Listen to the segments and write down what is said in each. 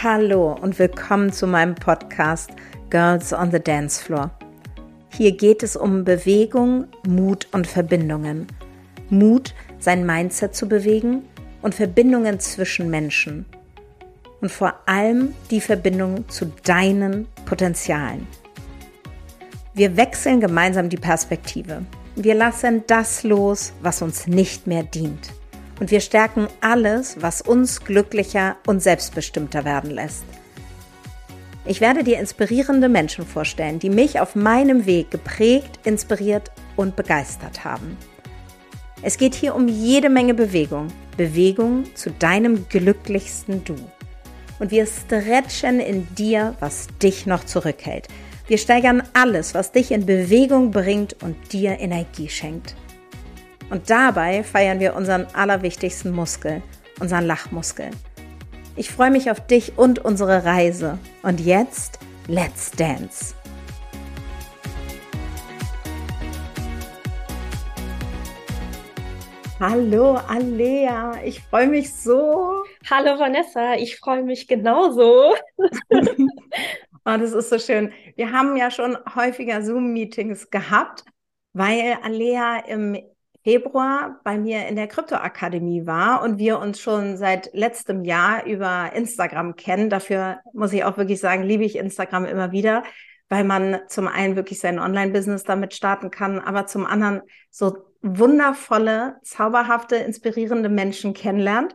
Hallo und willkommen zu meinem Podcast Girls on the Dance Floor. Hier geht es um Bewegung, Mut und Verbindungen. Mut, sein Mindset zu bewegen und Verbindungen zwischen Menschen. Und vor allem die Verbindung zu deinen Potenzialen. Wir wechseln gemeinsam die Perspektive. Wir lassen das los, was uns nicht mehr dient. Und wir stärken alles, was uns glücklicher und selbstbestimmter werden lässt. Ich werde dir inspirierende Menschen vorstellen, die mich auf meinem Weg geprägt, inspiriert und begeistert haben. Es geht hier um jede Menge Bewegung. Bewegung zu deinem glücklichsten Du. Und wir stretchen in dir, was dich noch zurückhält. Wir steigern alles, was dich in Bewegung bringt und dir Energie schenkt. Und dabei feiern wir unseren allerwichtigsten Muskel, unseren Lachmuskel. Ich freue mich auf dich und unsere Reise. Und jetzt, let's dance! Hallo Alea, ich freue mich so. Hallo Vanessa, ich freue mich genauso. Oh, das ist so schön. Wir haben ja schon häufiger Zoom-Meetings gehabt, weil Alea im Februar bei mir in der Kryptoakademie war und wir uns schon seit letztem Jahr über Instagram kennen. Dafür muss ich auch wirklich sagen, liebe ich Instagram immer wieder, weil man zum einen wirklich sein Online-Business damit starten kann, aber zum anderen so wundervolle, zauberhafte, inspirierende Menschen kennenlernt.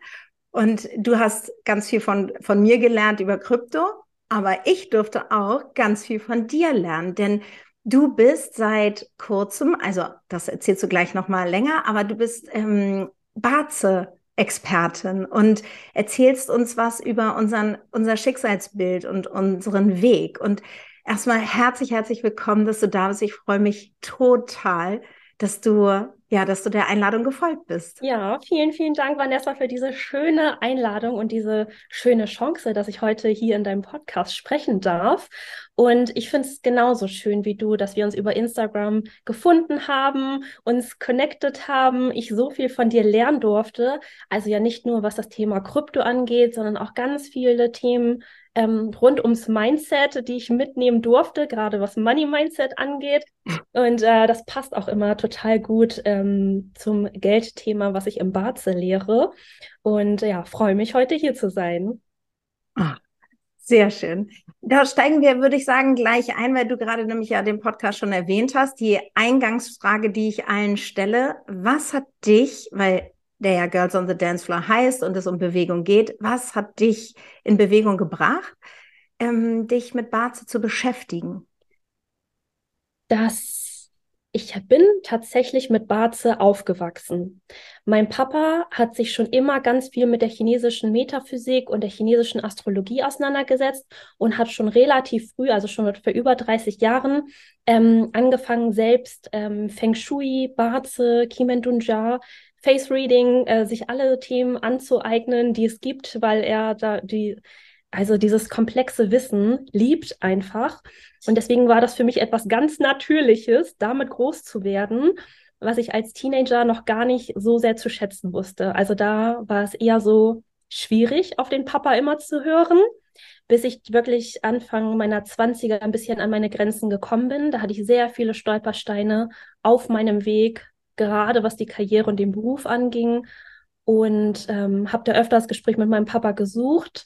Und du hast ganz viel von, von mir gelernt über Krypto aber ich durfte auch ganz viel von dir lernen, denn du bist seit kurzem, also das erzählst du gleich noch mal länger, aber du bist ähm, Barze Expertin und erzählst uns was über unseren, unser Schicksalsbild und unseren Weg. Und erstmal herzlich, herzlich willkommen, dass du da bist. Ich freue mich total, dass du ja, dass du der Einladung gefolgt bist. Ja, vielen, vielen Dank, Vanessa, für diese schöne Einladung und diese schöne Chance, dass ich heute hier in deinem Podcast sprechen darf. Und ich finde es genauso schön wie du, dass wir uns über Instagram gefunden haben, uns connected haben, ich so viel von dir lernen durfte. Also ja nicht nur, was das Thema Krypto angeht, sondern auch ganz viele Themen ähm, rund ums Mindset, die ich mitnehmen durfte, gerade was Money Mindset angeht. Und äh, das passt auch immer total gut ähm, zum Geldthema, was ich im Barze lehre. Und ja, freue mich heute hier zu sein. Ah, sehr schön. Da steigen wir, würde ich sagen, gleich ein, weil du gerade nämlich ja den Podcast schon erwähnt hast. Die Eingangsfrage, die ich allen stelle, was hat dich, weil der ja Girls on the Dance Floor heißt und es um Bewegung geht. Was hat dich in Bewegung gebracht, ähm, dich mit Barze zu beschäftigen? Das ich bin tatsächlich mit Barze aufgewachsen. Mein Papa hat sich schon immer ganz viel mit der chinesischen Metaphysik und der chinesischen Astrologie auseinandergesetzt und hat schon relativ früh, also schon vor über 30 Jahren, ähm, angefangen, selbst ähm, Feng Shui, Barze, Dunja Face Reading, äh, sich alle Themen anzueignen, die es gibt, weil er da die, also dieses komplexe Wissen liebt einfach. Und deswegen war das für mich etwas ganz Natürliches, damit groß zu werden, was ich als Teenager noch gar nicht so sehr zu schätzen wusste. Also da war es eher so schwierig, auf den Papa immer zu hören, bis ich wirklich Anfang meiner 20er ein bisschen an meine Grenzen gekommen bin. Da hatte ich sehr viele Stolpersteine auf meinem Weg, gerade was die Karriere und den Beruf anging. Und ähm, habe da öfter das Gespräch mit meinem Papa gesucht.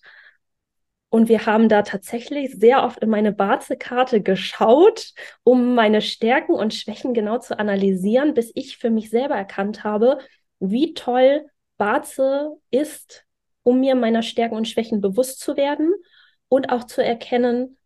Und wir haben da tatsächlich sehr oft in meine Barze-Karte geschaut, um meine Stärken und Schwächen genau zu analysieren, bis ich für mich selber erkannt habe, wie toll Barze ist, um mir meiner Stärken und Schwächen bewusst zu werden und auch zu erkennen,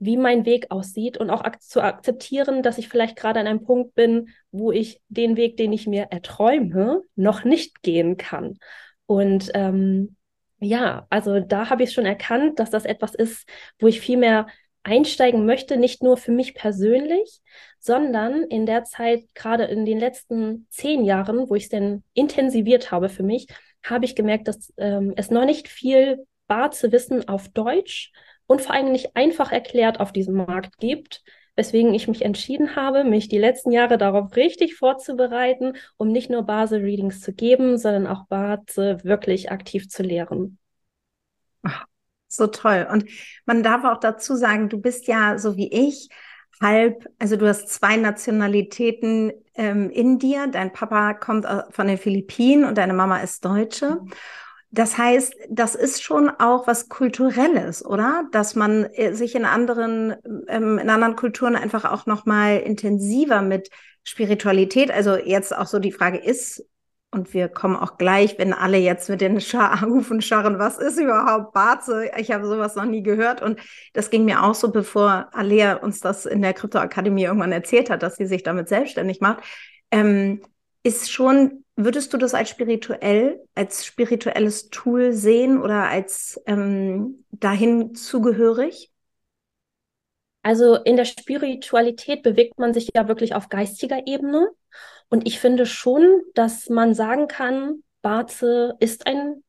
wie mein Weg aussieht und auch ak zu akzeptieren, dass ich vielleicht gerade an einem Punkt bin, wo ich den Weg, den ich mir erträume, noch nicht gehen kann. Und ähm, ja, also da habe ich schon erkannt, dass das etwas ist, wo ich viel mehr einsteigen möchte, nicht nur für mich persönlich, sondern in der Zeit, gerade in den letzten zehn Jahren, wo ich es denn intensiviert habe für mich, habe ich gemerkt, dass ähm, es noch nicht viel bar zu wissen auf Deutsch und vor allem nicht einfach erklärt auf diesem Markt gibt, weswegen ich mich entschieden habe, mich die letzten Jahre darauf richtig vorzubereiten, um nicht nur Basel-Readings zu geben, sondern auch Base wirklich aktiv zu lehren. Ach, so toll. Und man darf auch dazu sagen, du bist ja so wie ich halb, also du hast zwei Nationalitäten ähm, in dir. Dein Papa kommt von den Philippinen und deine Mama ist Deutsche. Das heißt, das ist schon auch was Kulturelles, oder? Dass man äh, sich in anderen, ähm, in anderen Kulturen einfach auch noch mal intensiver mit Spiritualität, also jetzt auch so die Frage ist, und wir kommen auch gleich, wenn alle jetzt mit den Schar Hufen scharren, was ist überhaupt Barze? Ich habe sowas noch nie gehört. Und das ging mir auch so, bevor Alea uns das in der Kryptoakademie irgendwann erzählt hat, dass sie sich damit selbstständig macht. Ähm, ist schon, würdest du das als spirituell, als spirituelles Tool sehen oder als ähm, dahin zugehörig? Also in der Spiritualität bewegt man sich ja wirklich auf geistiger Ebene. Und ich finde schon, dass man sagen kann, Barze ist ein,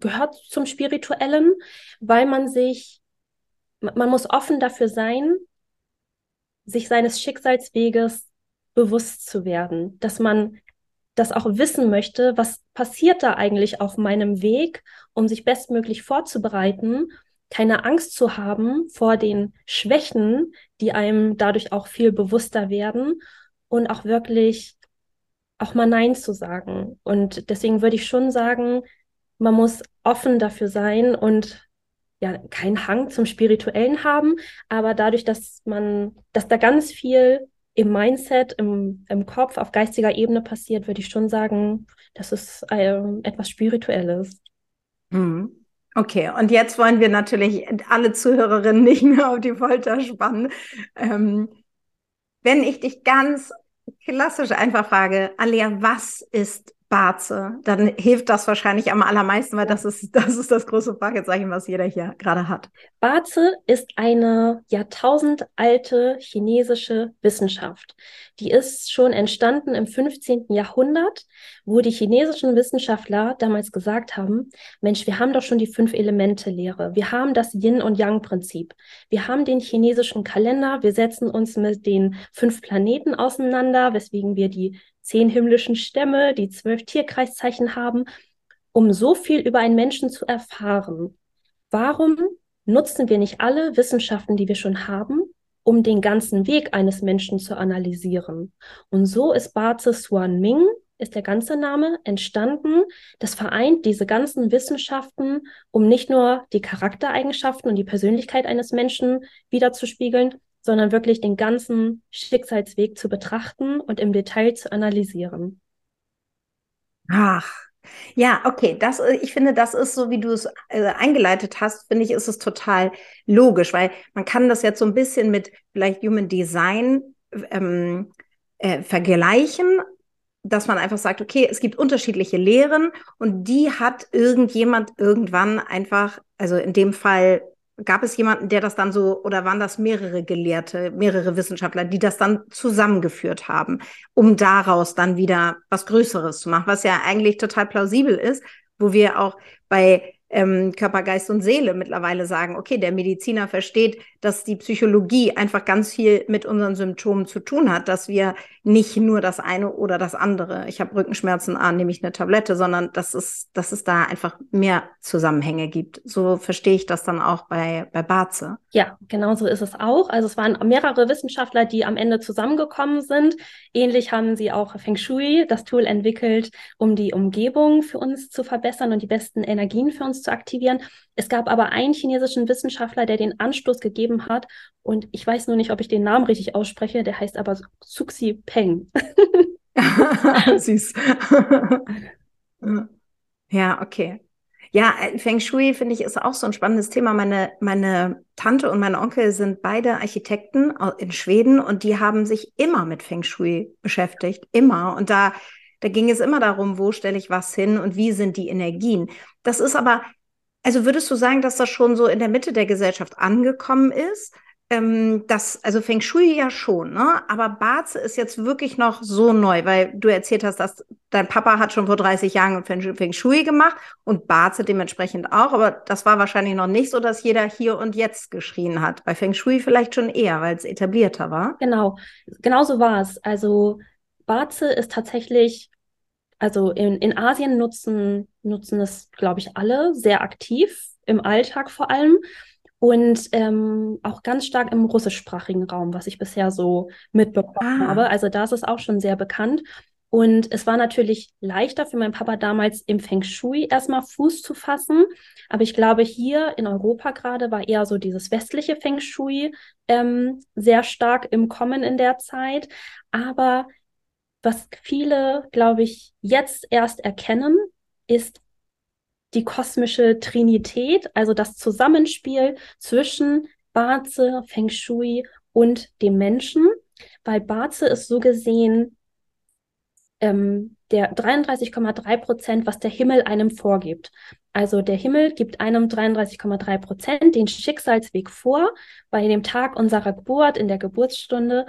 gehört zum Spirituellen, weil man sich, man muss offen dafür sein, sich seines Schicksalsweges bewusst zu werden, dass man das auch wissen möchte, was passiert da eigentlich auf meinem Weg, um sich bestmöglich vorzubereiten, keine Angst zu haben vor den Schwächen, die einem dadurch auch viel bewusster werden und auch wirklich auch mal Nein zu sagen. Und deswegen würde ich schon sagen, man muss offen dafür sein und ja, keinen Hang zum Spirituellen haben, aber dadurch, dass man, dass da ganz viel im Mindset, im, im Kopf, auf geistiger Ebene passiert, würde ich schon sagen, das ist äh, etwas Spirituelles. Mhm. Okay, und jetzt wollen wir natürlich alle Zuhörerinnen nicht mehr auf die Folter spannen. Ähm, wenn ich dich ganz klassisch einfach frage, Alia, was ist Barze, dann hilft das wahrscheinlich am allermeisten, weil das ist, das ist das große Fragezeichen, was jeder hier gerade hat. Barze ist eine jahrtausendalte chinesische Wissenschaft. Die ist schon entstanden im 15. Jahrhundert, wo die chinesischen Wissenschaftler damals gesagt haben, Mensch, wir haben doch schon die fünf Elemente Lehre. Wir haben das Yin und Yang Prinzip. Wir haben den chinesischen Kalender. Wir setzen uns mit den fünf Planeten auseinander, weswegen wir die zehn himmlischen Stämme, die zwölf Tierkreiszeichen haben, um so viel über einen Menschen zu erfahren. Warum nutzen wir nicht alle Wissenschaften, die wir schon haben, um den ganzen Weg eines Menschen zu analysieren? Und so ist Bazi Swan Ming, ist der ganze Name, entstanden. Das vereint diese ganzen Wissenschaften, um nicht nur die Charaktereigenschaften und die Persönlichkeit eines Menschen wiederzuspiegeln, sondern wirklich den ganzen Schicksalsweg zu betrachten und im Detail zu analysieren. Ach, ja, okay, das, ich finde, das ist so, wie du es äh, eingeleitet hast, finde ich, ist es total logisch, weil man kann das jetzt so ein bisschen mit vielleicht Human Design ähm, äh, vergleichen, dass man einfach sagt, okay, es gibt unterschiedliche Lehren und die hat irgendjemand irgendwann einfach, also in dem Fall Gab es jemanden, der das dann so, oder waren das mehrere Gelehrte, mehrere Wissenschaftler, die das dann zusammengeführt haben, um daraus dann wieder was Größeres zu machen, was ja eigentlich total plausibel ist, wo wir auch bei ähm, Körper, Geist und Seele mittlerweile sagen, okay, der Mediziner versteht, dass die Psychologie einfach ganz viel mit unseren Symptomen zu tun hat, dass wir nicht nur das eine oder das andere, ich habe Rückenschmerzen, ah, nehme ich eine Tablette, sondern dass es, dass es da einfach mehr Zusammenhänge gibt. So verstehe ich das dann auch bei, bei Barze. Ja, genau so ist es auch. Also es waren mehrere Wissenschaftler, die am Ende zusammengekommen sind. Ähnlich haben sie auch Feng Shui, das Tool entwickelt, um die Umgebung für uns zu verbessern und die besten Energien für uns zu aktivieren. Es gab aber einen chinesischen Wissenschaftler, der den Anstoß gegeben hat. Und ich weiß nur nicht, ob ich den Namen richtig ausspreche. Der heißt aber Xuxi Peng. Süß. ja, okay. Ja, äh, Feng Shui finde ich ist auch so ein spannendes Thema. Meine, meine Tante und mein Onkel sind beide Architekten in Schweden und die haben sich immer mit Feng Shui beschäftigt. Immer. Und da, da ging es immer darum, wo stelle ich was hin und wie sind die Energien. Das ist aber also würdest du sagen, dass das schon so in der Mitte der Gesellschaft angekommen ist? Ähm, das, also Feng Shui ja schon, ne? Aber Barze ist jetzt wirklich noch so neu, weil du erzählt hast, dass dein Papa hat schon vor 30 Jahren Feng Shui gemacht und Barze dementsprechend auch, aber das war wahrscheinlich noch nicht so, dass jeder hier und jetzt geschrien hat. Bei Feng Shui vielleicht schon eher, weil es etablierter war. Genau, genau so war es. Also Barze ist tatsächlich also in, in Asien nutzen, nutzen es, glaube ich, alle sehr aktiv. im Alltag vor allem und ähm, auch ganz stark im russischsprachigen Raum, was ich bisher so mitbekommen ah. habe. Also da ist es auch schon sehr bekannt. Und es war natürlich leichter für meinen Papa damals im Feng Shui erstmal Fuß zu fassen. Aber ich glaube, hier in Europa gerade war eher so dieses westliche Feng Shui ähm, sehr stark im Kommen in der Zeit. Aber was viele, glaube ich, jetzt erst erkennen, ist die kosmische Trinität, also das Zusammenspiel zwischen Baze, Feng Shui und dem Menschen, weil Baze ist so gesehen ähm, der 33,3 Prozent, was der Himmel einem vorgibt. Also der Himmel gibt einem 33,3 Prozent den Schicksalsweg vor bei dem Tag unserer Geburt, in der Geburtsstunde.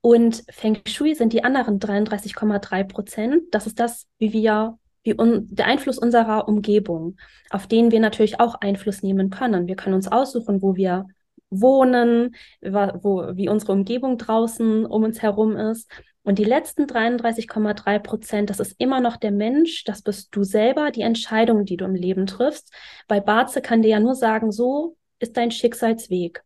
Und Feng Shui sind die anderen 33,3 Prozent. Das ist das, wie wir wie un der Einfluss unserer Umgebung, auf den wir natürlich auch Einfluss nehmen können. Wir können uns aussuchen, wo wir wohnen, wo, wie unsere Umgebung draußen um uns herum ist. Und die letzten 33,3 Prozent, das ist immer noch der Mensch, das bist du selber, die Entscheidungen, die du im Leben triffst. Bei Barze kann dir ja nur sagen, so ist dein Schicksalsweg.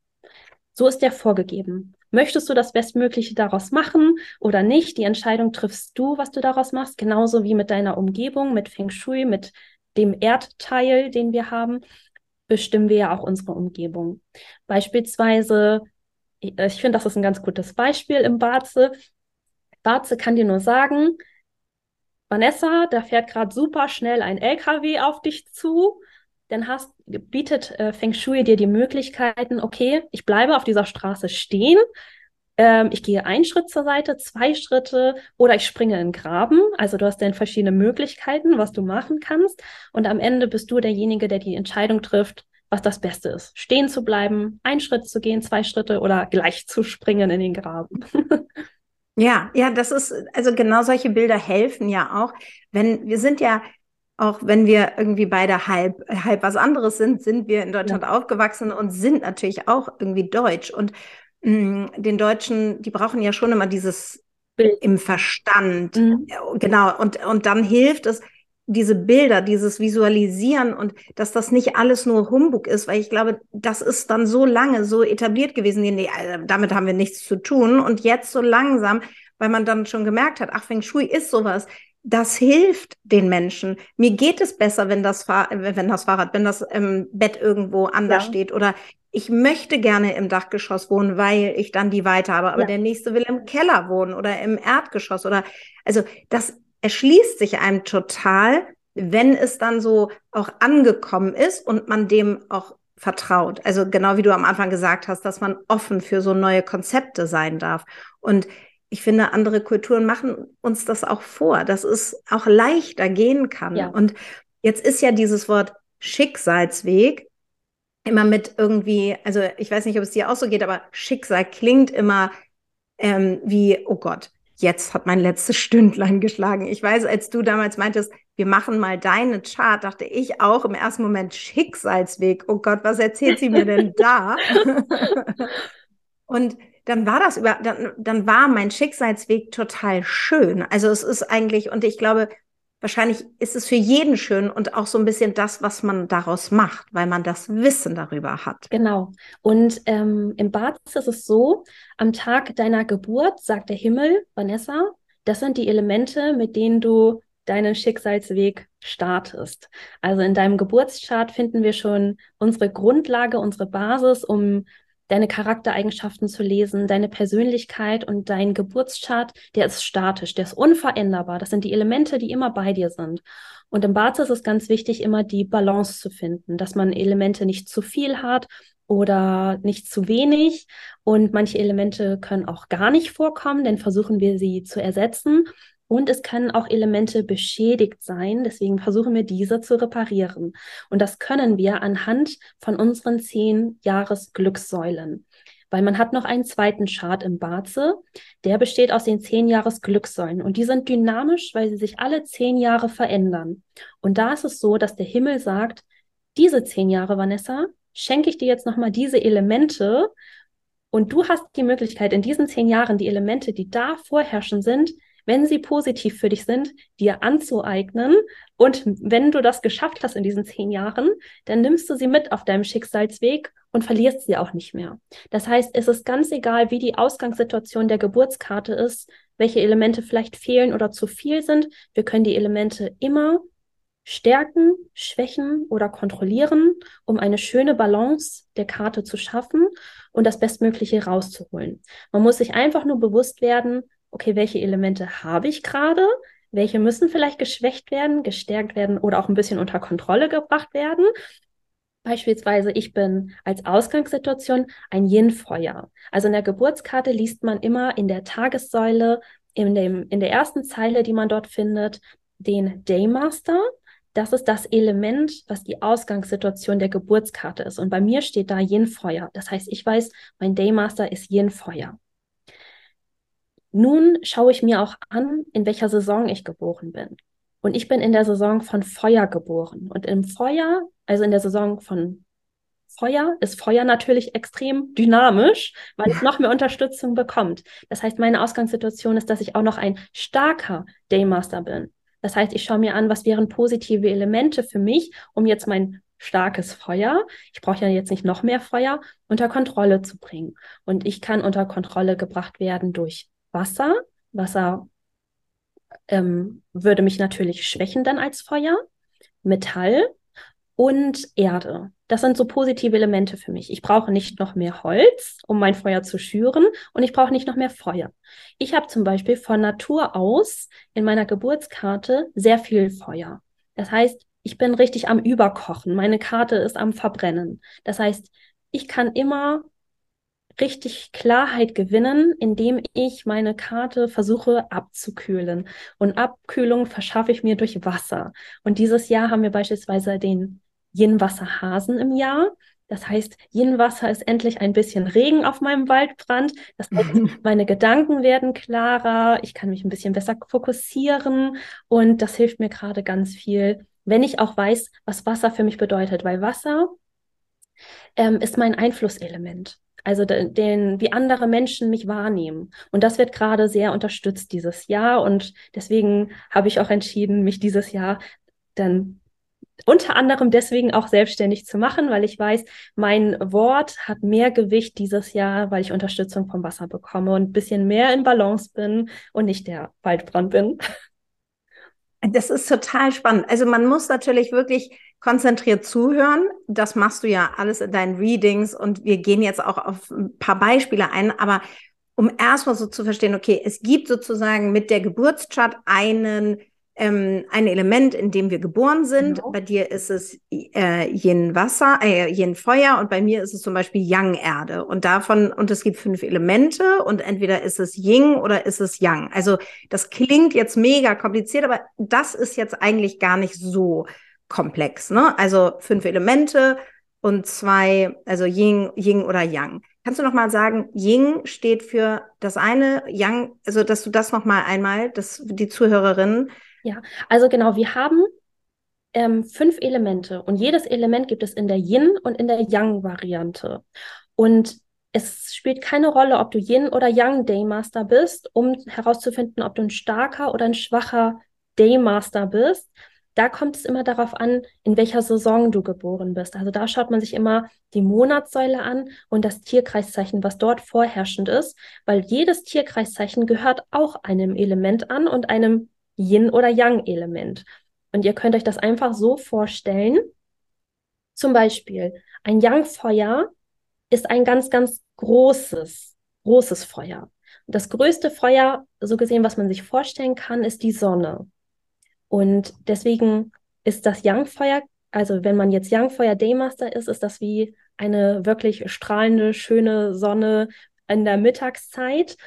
So ist der vorgegeben. Möchtest du das Bestmögliche daraus machen oder nicht? Die Entscheidung triffst du, was du daraus machst, genauso wie mit deiner Umgebung, mit Feng Shui, mit dem Erdteil, den wir haben, bestimmen wir ja auch unsere Umgebung. Beispielsweise, ich finde, das ist ein ganz gutes Beispiel im Barze. Barze kann dir nur sagen, Vanessa, da fährt gerade super schnell ein LKW auf dich zu dann hast, bietet äh, Feng Shui dir die Möglichkeiten, okay, ich bleibe auf dieser Straße stehen, ähm, ich gehe einen Schritt zur Seite, zwei Schritte oder ich springe in den Graben. Also du hast dann verschiedene Möglichkeiten, was du machen kannst. Und am Ende bist du derjenige, der die Entscheidung trifft, was das Beste ist. Stehen zu bleiben, einen Schritt zu gehen, zwei Schritte oder gleich zu springen in den Graben. Ja, ja, das ist, also genau solche Bilder helfen ja auch. Wenn, wir sind ja auch wenn wir irgendwie beide halb, halb was anderes sind, sind wir in Deutschland ja. aufgewachsen und sind natürlich auch irgendwie deutsch. Und den Deutschen, die brauchen ja schon immer dieses Bild. im Verstand. Mhm. Genau. Und, und dann hilft es, diese Bilder, dieses Visualisieren und dass das nicht alles nur Humbug ist, weil ich glaube, das ist dann so lange so etabliert gewesen, nee, also damit haben wir nichts zu tun. Und jetzt so langsam, weil man dann schon gemerkt hat, ach, Feng Shui ist sowas, das hilft den Menschen. Mir geht es besser, wenn das, Fahr wenn das Fahrrad, wenn das ähm, Bett irgendwo anders ja. steht oder ich möchte gerne im Dachgeschoss wohnen, weil ich dann die Weite habe, aber ja. der nächste will im Keller wohnen oder im Erdgeschoss oder also das erschließt sich einem total, wenn es dann so auch angekommen ist und man dem auch vertraut. Also genau wie du am Anfang gesagt hast, dass man offen für so neue Konzepte sein darf. Und ich finde, andere Kulturen machen uns das auch vor, dass es auch leichter gehen kann. Ja. Und jetzt ist ja dieses Wort Schicksalsweg immer mit irgendwie, also ich weiß nicht, ob es dir auch so geht, aber Schicksal klingt immer ähm, wie, oh Gott, jetzt hat mein letztes Stündlein geschlagen. Ich weiß, als du damals meintest, wir machen mal deine Chart, dachte ich auch im ersten Moment Schicksalsweg. Oh Gott, was erzählt sie mir denn da? Und dann war das über, dann, dann war mein Schicksalsweg total schön. Also es ist eigentlich, und ich glaube, wahrscheinlich ist es für jeden schön und auch so ein bisschen das, was man daraus macht, weil man das Wissen darüber hat. Genau. Und ähm, im Bad ist es so, am Tag deiner Geburt sagt der Himmel, Vanessa, das sind die Elemente, mit denen du deinen Schicksalsweg startest. Also in deinem Geburtschart finden wir schon unsere Grundlage, unsere Basis, um deine Charaktereigenschaften zu lesen, deine Persönlichkeit und dein Geburtschart, der ist statisch, der ist unveränderbar. Das sind die Elemente, die immer bei dir sind. Und im Bart ist es ganz wichtig, immer die Balance zu finden, dass man Elemente nicht zu viel hat oder nicht zu wenig. Und manche Elemente können auch gar nicht vorkommen, denn versuchen wir sie zu ersetzen. Und es können auch Elemente beschädigt sein. Deswegen versuchen wir diese zu reparieren. Und das können wir anhand von unseren zehn Jahres-Glückssäulen. Weil man hat noch einen zweiten Chart im Barze, der besteht aus den zehn Jahres-Glückssäulen. Und die sind dynamisch, weil sie sich alle zehn Jahre verändern. Und da ist es so, dass der Himmel sagt, diese zehn Jahre, Vanessa, schenke ich dir jetzt nochmal diese Elemente. Und du hast die Möglichkeit, in diesen zehn Jahren die Elemente, die da vorherrschen sind, wenn sie positiv für dich sind, dir anzueignen. Und wenn du das geschafft hast in diesen zehn Jahren, dann nimmst du sie mit auf deinem Schicksalsweg und verlierst sie auch nicht mehr. Das heißt, es ist ganz egal, wie die Ausgangssituation der Geburtskarte ist, welche Elemente vielleicht fehlen oder zu viel sind. Wir können die Elemente immer stärken, schwächen oder kontrollieren, um eine schöne Balance der Karte zu schaffen und das Bestmögliche rauszuholen. Man muss sich einfach nur bewusst werden, okay, welche Elemente habe ich gerade? Welche müssen vielleicht geschwächt werden, gestärkt werden oder auch ein bisschen unter Kontrolle gebracht werden? Beispielsweise, ich bin als Ausgangssituation ein Yin-Feuer. Also in der Geburtskarte liest man immer in der Tagessäule, in, dem, in der ersten Zeile, die man dort findet, den Daymaster. Das ist das Element, was die Ausgangssituation der Geburtskarte ist. Und bei mir steht da Yin-Feuer. Das heißt, ich weiß, mein Daymaster ist Yin-Feuer. Nun schaue ich mir auch an, in welcher Saison ich geboren bin. Und ich bin in der Saison von Feuer geboren. Und im Feuer, also in der Saison von Feuer, ist Feuer natürlich extrem dynamisch, weil es noch mehr Unterstützung bekommt. Das heißt, meine Ausgangssituation ist, dass ich auch noch ein starker Daymaster bin. Das heißt, ich schaue mir an, was wären positive Elemente für mich, um jetzt mein starkes Feuer, ich brauche ja jetzt nicht noch mehr Feuer, unter Kontrolle zu bringen. Und ich kann unter Kontrolle gebracht werden durch Wasser. Wasser ähm, würde mich natürlich schwächen dann als Feuer, Metall und Erde. Das sind so positive Elemente für mich. Ich brauche nicht noch mehr Holz, um mein Feuer zu schüren und ich brauche nicht noch mehr Feuer. Ich habe zum Beispiel von Natur aus in meiner Geburtskarte sehr viel Feuer. Das heißt, ich bin richtig am Überkochen. Meine Karte ist am Verbrennen. Das heißt, ich kann immer richtig Klarheit gewinnen, indem ich meine Karte versuche abzukühlen. Und Abkühlung verschaffe ich mir durch Wasser. Und dieses Jahr haben wir beispielsweise den Yin-Wasserhasen im Jahr. Das heißt, Yin-Wasser ist endlich ein bisschen Regen auf meinem Waldbrand. Das heißt, meine Gedanken werden klarer, ich kann mich ein bisschen besser fokussieren und das hilft mir gerade ganz viel, wenn ich auch weiß, was Wasser für mich bedeutet, weil Wasser ähm, ist mein Einflusselement. Also den, wie andere Menschen mich wahrnehmen. Und das wird gerade sehr unterstützt dieses Jahr. Und deswegen habe ich auch entschieden, mich dieses Jahr dann unter anderem deswegen auch selbstständig zu machen, weil ich weiß, mein Wort hat mehr Gewicht dieses Jahr, weil ich Unterstützung vom Wasser bekomme und ein bisschen mehr in Balance bin und nicht der Waldbrand bin. Das ist total spannend. Also man muss natürlich wirklich konzentriert zuhören. Das machst du ja alles in deinen Readings und wir gehen jetzt auch auf ein paar Beispiele ein, aber um erstmal so zu verstehen, okay, es gibt sozusagen mit der Geburtschart einen ähm, ein Element, in dem wir geboren sind. Genau. Bei dir ist es äh, Yin Wasser, äh, Yin Feuer und bei mir ist es zum Beispiel Yang Erde. Und davon, und es gibt fünf Elemente und entweder ist es Yin oder ist es Yang. Also das klingt jetzt mega kompliziert, aber das ist jetzt eigentlich gar nicht so komplex. Ne? Also fünf Elemente und zwei, also Yin, Yin oder Yang. Kannst du noch mal sagen, Yin steht für das eine, Yang, also dass du das noch mal einmal, dass die Zuhörerinnen ja, also genau, wir haben ähm, fünf Elemente und jedes Element gibt es in der Yin- und in der Yang-Variante. Und es spielt keine Rolle, ob du Yin oder Yang Daymaster bist, um herauszufinden, ob du ein starker oder ein schwacher Daymaster bist. Da kommt es immer darauf an, in welcher Saison du geboren bist. Also da schaut man sich immer die Monatssäule an und das Tierkreiszeichen, was dort vorherrschend ist, weil jedes Tierkreiszeichen gehört auch einem Element an und einem Yin- oder Yang-Element. Und ihr könnt euch das einfach so vorstellen. Zum Beispiel, ein Yang-Feuer ist ein ganz, ganz großes, großes Feuer. Und das größte Feuer, so gesehen, was man sich vorstellen kann, ist die Sonne. Und deswegen ist das Yang-Feuer, also wenn man jetzt Yang-Feuer Daymaster ist, ist das wie eine wirklich strahlende, schöne Sonne in der Mittagszeit.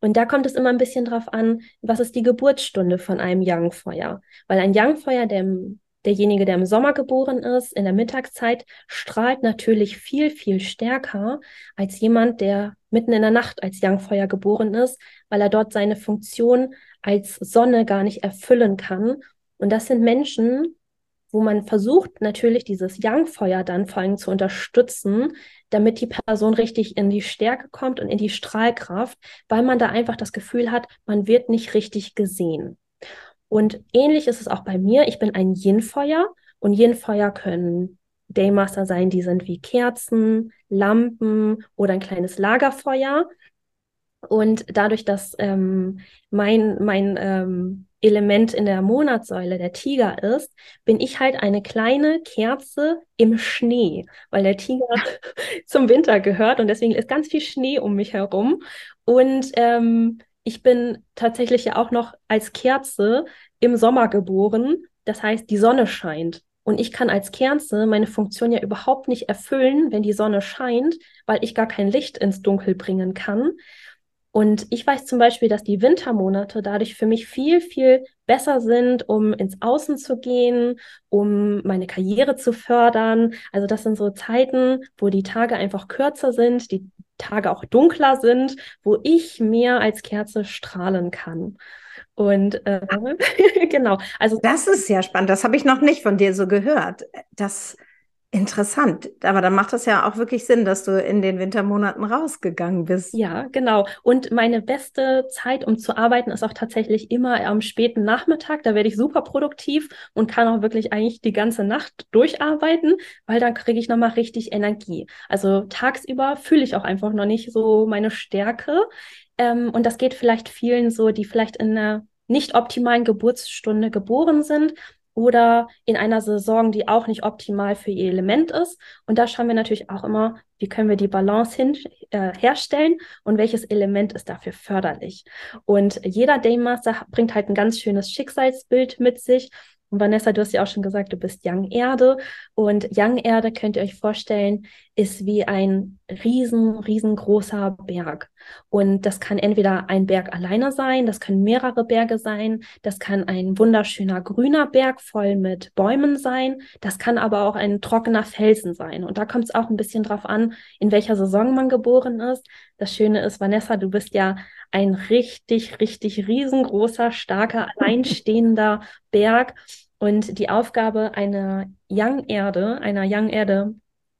Und da kommt es immer ein bisschen drauf an, was ist die Geburtsstunde von einem Young-Feuer. Weil ein Young-Feuer, der, derjenige, der im Sommer geboren ist, in der Mittagszeit, strahlt natürlich viel, viel stärker als jemand, der mitten in der Nacht als Young-Feuer geboren ist, weil er dort seine Funktion als Sonne gar nicht erfüllen kann. Und das sind Menschen, wo man versucht natürlich dieses Yang-Feuer dann vor allem zu unterstützen, damit die Person richtig in die Stärke kommt und in die Strahlkraft, weil man da einfach das Gefühl hat, man wird nicht richtig gesehen. Und ähnlich ist es auch bei mir. Ich bin ein Yin-Feuer und Yin-Feuer können Daymaster sein, die sind wie Kerzen, Lampen oder ein kleines Lagerfeuer. Und dadurch, dass ähm, mein, mein ähm, Element in der Monatssäule der Tiger ist, bin ich halt eine kleine Kerze im Schnee, weil der Tiger zum Winter gehört und deswegen ist ganz viel Schnee um mich herum. Und ähm, ich bin tatsächlich ja auch noch als Kerze im Sommer geboren. Das heißt, die Sonne scheint. Und ich kann als Kerze meine Funktion ja überhaupt nicht erfüllen, wenn die Sonne scheint, weil ich gar kein Licht ins Dunkel bringen kann. Und ich weiß zum Beispiel, dass die Wintermonate dadurch für mich viel, viel besser sind, um ins Außen zu gehen, um meine Karriere zu fördern. Also das sind so Zeiten, wo die Tage einfach kürzer sind, die Tage auch dunkler sind, wo ich mehr als Kerze strahlen kann. Und äh, genau, also das ist sehr spannend. Das habe ich noch nicht von dir so gehört. Das Interessant, aber dann macht das ja auch wirklich Sinn, dass du in den Wintermonaten rausgegangen bist. Ja, genau. Und meine beste Zeit, um zu arbeiten, ist auch tatsächlich immer am späten Nachmittag. Da werde ich super produktiv und kann auch wirklich eigentlich die ganze Nacht durcharbeiten, weil dann kriege ich nochmal richtig Energie. Also tagsüber fühle ich auch einfach noch nicht so meine Stärke. Ähm, und das geht vielleicht vielen so, die vielleicht in einer nicht optimalen Geburtsstunde geboren sind, oder in einer Saison, die auch nicht optimal für ihr Element ist. Und da schauen wir natürlich auch immer, wie können wir die Balance hin, äh, herstellen und welches Element ist dafür förderlich. Und jeder Daymaster bringt halt ein ganz schönes Schicksalsbild mit sich. Und Vanessa, du hast ja auch schon gesagt, du bist Young Erde. Und Young Erde könnt ihr euch vorstellen, ist wie ein riesen, riesengroßer Berg. Und das kann entweder ein Berg alleine sein, das können mehrere Berge sein, das kann ein wunderschöner grüner Berg voll mit Bäumen sein, das kann aber auch ein trockener Felsen sein. Und da kommt es auch ein bisschen drauf an, in welcher Saison man geboren ist. Das Schöne ist, Vanessa, du bist ja ein richtig, richtig riesengroßer, starker, alleinstehender Berg. Und die Aufgabe einer Young Erde, einer Young Erde,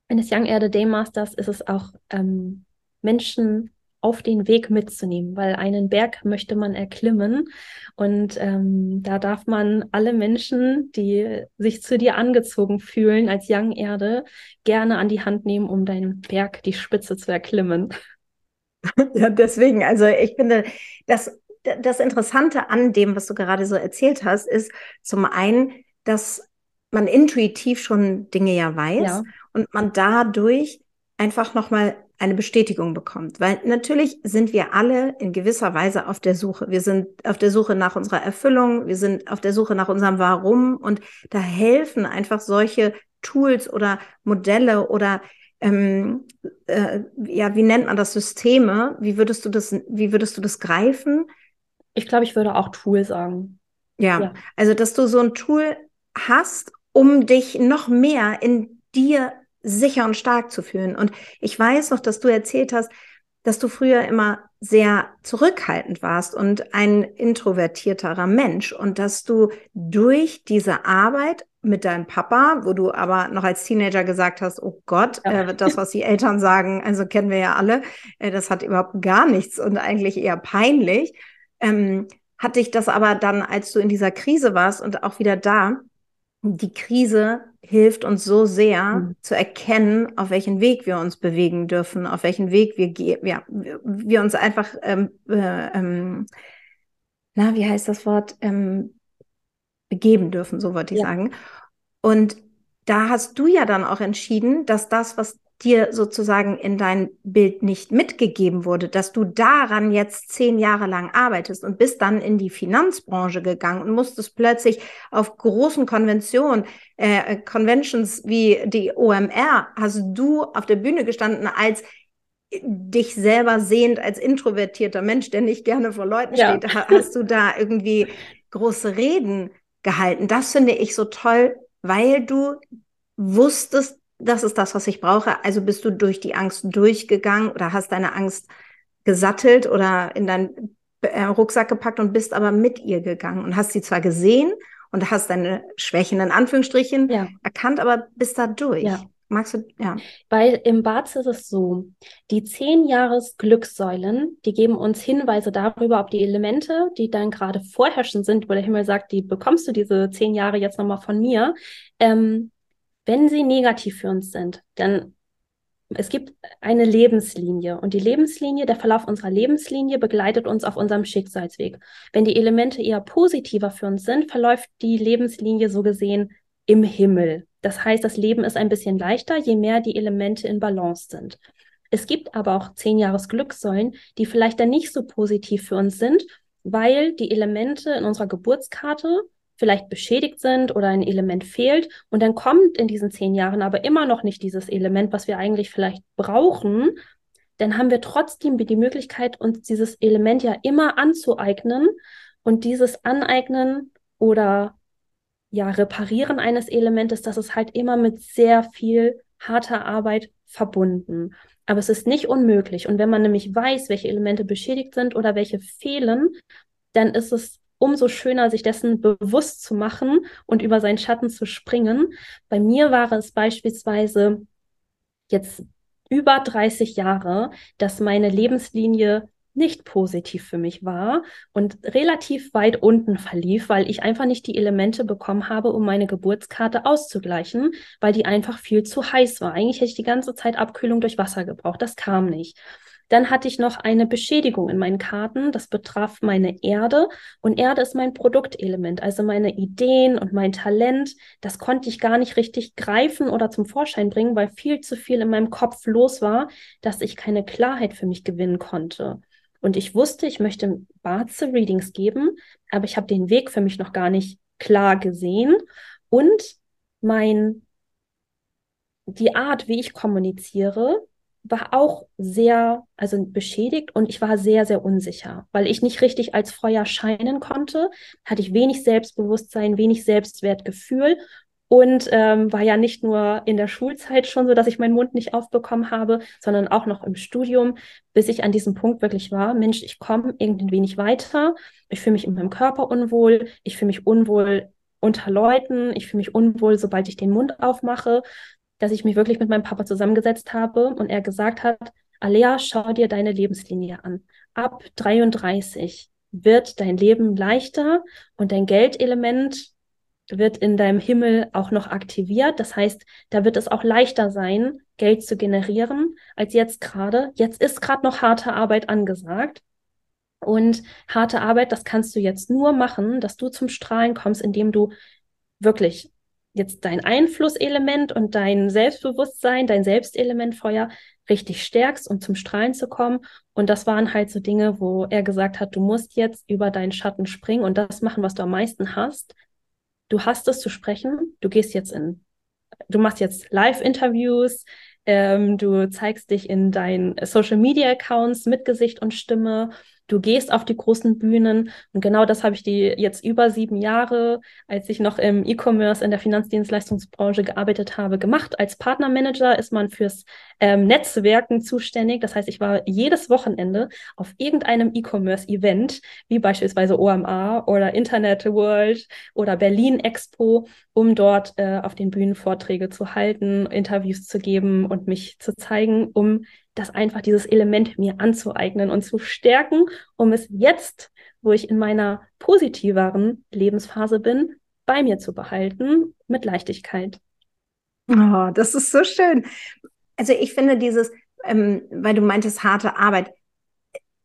eines Young Erde Daymasters ist es auch, ähm, Menschen auf den Weg mitzunehmen, weil einen Berg möchte man erklimmen und ähm, da darf man alle Menschen, die sich zu dir angezogen fühlen als Young Erde, gerne an die Hand nehmen, um deinen Berg, die Spitze zu erklimmen. Ja, deswegen, also ich finde, das das Interessante an dem, was du gerade so erzählt hast, ist zum einen, dass man intuitiv schon Dinge ja weiß ja. und man dadurch einfach nochmal eine Bestätigung bekommt. Weil natürlich sind wir alle in gewisser Weise auf der Suche. Wir sind auf der Suche nach unserer Erfüllung, wir sind auf der Suche nach unserem Warum und da helfen einfach solche Tools oder Modelle oder ähm, äh, ja, wie nennt man das Systeme? Wie würdest du das, wie würdest du das greifen? Ich glaube, ich würde auch Tool sagen. Ja, ja, also dass du so ein Tool hast, um dich noch mehr in dir sicher und stark zu fühlen. Und ich weiß noch, dass du erzählt hast, dass du früher immer sehr zurückhaltend warst und ein introvertierterer Mensch und dass du durch diese Arbeit mit deinem Papa, wo du aber noch als Teenager gesagt hast, oh Gott, ja. äh, das, was die Eltern sagen, also kennen wir ja alle, äh, das hat überhaupt gar nichts und eigentlich eher peinlich ähm, hat dich das aber dann, als du in dieser Krise warst und auch wieder da, die Krise hilft uns so sehr mhm. zu erkennen, auf welchen Weg wir uns bewegen dürfen, auf welchen Weg wir gehen, ja, wir uns einfach, ähm, äh, ähm, na, wie heißt das Wort, ähm, begeben dürfen, so wollte ich ja. sagen. Und da hast du ja dann auch entschieden, dass das, was dir sozusagen in dein Bild nicht mitgegeben wurde, dass du daran jetzt zehn Jahre lang arbeitest und bist dann in die Finanzbranche gegangen und musstest plötzlich auf großen Konventionen, äh, Conventions wie die OMR, hast du auf der Bühne gestanden als dich selber sehend als introvertierter Mensch, der nicht gerne vor Leuten ja. steht, hast du da irgendwie große Reden gehalten. Das finde ich so toll, weil du wusstest, das ist das, was ich brauche. Also bist du durch die Angst durchgegangen oder hast deine Angst gesattelt oder in deinen äh, Rucksack gepackt und bist aber mit ihr gegangen und hast sie zwar gesehen und hast deine Schwächen in Anführungsstrichen ja. erkannt, aber bist da durch. Ja. Magst du, ja. Weil im Barz ist es so, die zehn Jahres Glückssäulen, die geben uns Hinweise darüber, ob die Elemente, die dann gerade vorherrschend sind, wo der Himmel sagt, die bekommst du diese zehn Jahre jetzt nochmal von mir, ähm, wenn sie negativ für uns sind, dann es gibt eine Lebenslinie und die Lebenslinie, der Verlauf unserer Lebenslinie begleitet uns auf unserem Schicksalsweg. Wenn die Elemente eher positiver für uns sind, verläuft die Lebenslinie so gesehen im Himmel. Das heißt, das Leben ist ein bisschen leichter, je mehr die Elemente in Balance sind. Es gibt aber auch zehn Jahres Glückssäulen, die vielleicht dann nicht so positiv für uns sind, weil die Elemente in unserer Geburtskarte vielleicht beschädigt sind oder ein Element fehlt und dann kommt in diesen zehn Jahren aber immer noch nicht dieses Element, was wir eigentlich vielleicht brauchen, dann haben wir trotzdem die Möglichkeit, uns dieses Element ja immer anzueignen und dieses Aneignen oder ja, Reparieren eines Elementes, das ist halt immer mit sehr viel harter Arbeit verbunden. Aber es ist nicht unmöglich. Und wenn man nämlich weiß, welche Elemente beschädigt sind oder welche fehlen, dann ist es umso schöner, sich dessen bewusst zu machen und über seinen Schatten zu springen. Bei mir war es beispielsweise jetzt über 30 Jahre, dass meine Lebenslinie nicht positiv für mich war und relativ weit unten verlief, weil ich einfach nicht die Elemente bekommen habe, um meine Geburtskarte auszugleichen, weil die einfach viel zu heiß war. Eigentlich hätte ich die ganze Zeit Abkühlung durch Wasser gebraucht. Das kam nicht. Dann hatte ich noch eine Beschädigung in meinen Karten. Das betraf meine Erde. Und Erde ist mein Produktelement, also meine Ideen und mein Talent. Das konnte ich gar nicht richtig greifen oder zum Vorschein bringen, weil viel zu viel in meinem Kopf los war, dass ich keine Klarheit für mich gewinnen konnte. Und ich wusste, ich möchte Barze-Readings geben, aber ich habe den Weg für mich noch gar nicht klar gesehen. Und mein, die Art, wie ich kommuniziere, war auch sehr, also beschädigt und ich war sehr, sehr unsicher, weil ich nicht richtig als Feuer scheinen konnte, hatte ich wenig Selbstbewusstsein, wenig Selbstwertgefühl und ähm, war ja nicht nur in der Schulzeit schon so, dass ich meinen Mund nicht aufbekommen habe, sondern auch noch im Studium, bis ich an diesem Punkt wirklich war, Mensch, ich komme irgendwie nicht weiter, ich fühle mich in meinem Körper unwohl, ich fühle mich unwohl unter Leuten, ich fühle mich unwohl, sobald ich den Mund aufmache dass ich mich wirklich mit meinem Papa zusammengesetzt habe und er gesagt hat, Alea, schau dir deine Lebenslinie an. Ab 33 wird dein Leben leichter und dein Geldelement wird in deinem Himmel auch noch aktiviert. Das heißt, da wird es auch leichter sein, Geld zu generieren, als jetzt gerade. Jetzt ist gerade noch harte Arbeit angesagt. Und harte Arbeit, das kannst du jetzt nur machen, dass du zum Strahlen kommst, indem du wirklich jetzt dein Einflusselement und dein Selbstbewusstsein, dein Selbstelement Feuer richtig stärkst, um zum Strahlen zu kommen. Und das waren halt so Dinge, wo er gesagt hat, du musst jetzt über deinen Schatten springen und das machen, was du am meisten hast. Du hast es zu sprechen, du gehst jetzt in, du machst jetzt Live-Interviews, ähm, du zeigst dich in deinen Social-Media-Accounts mit Gesicht und Stimme du gehst auf die großen Bühnen. Und genau das habe ich die jetzt über sieben Jahre, als ich noch im E-Commerce in der Finanzdienstleistungsbranche gearbeitet habe, gemacht. Als Partnermanager ist man fürs ähm, Netzwerken zuständig. Das heißt, ich war jedes Wochenende auf irgendeinem E-Commerce-Event, wie beispielsweise OMA oder Internet World oder Berlin Expo, um dort äh, auf den Bühnen Vorträge zu halten, Interviews zu geben und mich zu zeigen, um das einfach dieses Element mir anzueignen und zu stärken, um es jetzt, wo ich in meiner positiveren Lebensphase bin, bei mir zu behalten mit Leichtigkeit. Oh, das ist so schön. Also ich finde dieses, ähm, weil du meintest harte Arbeit,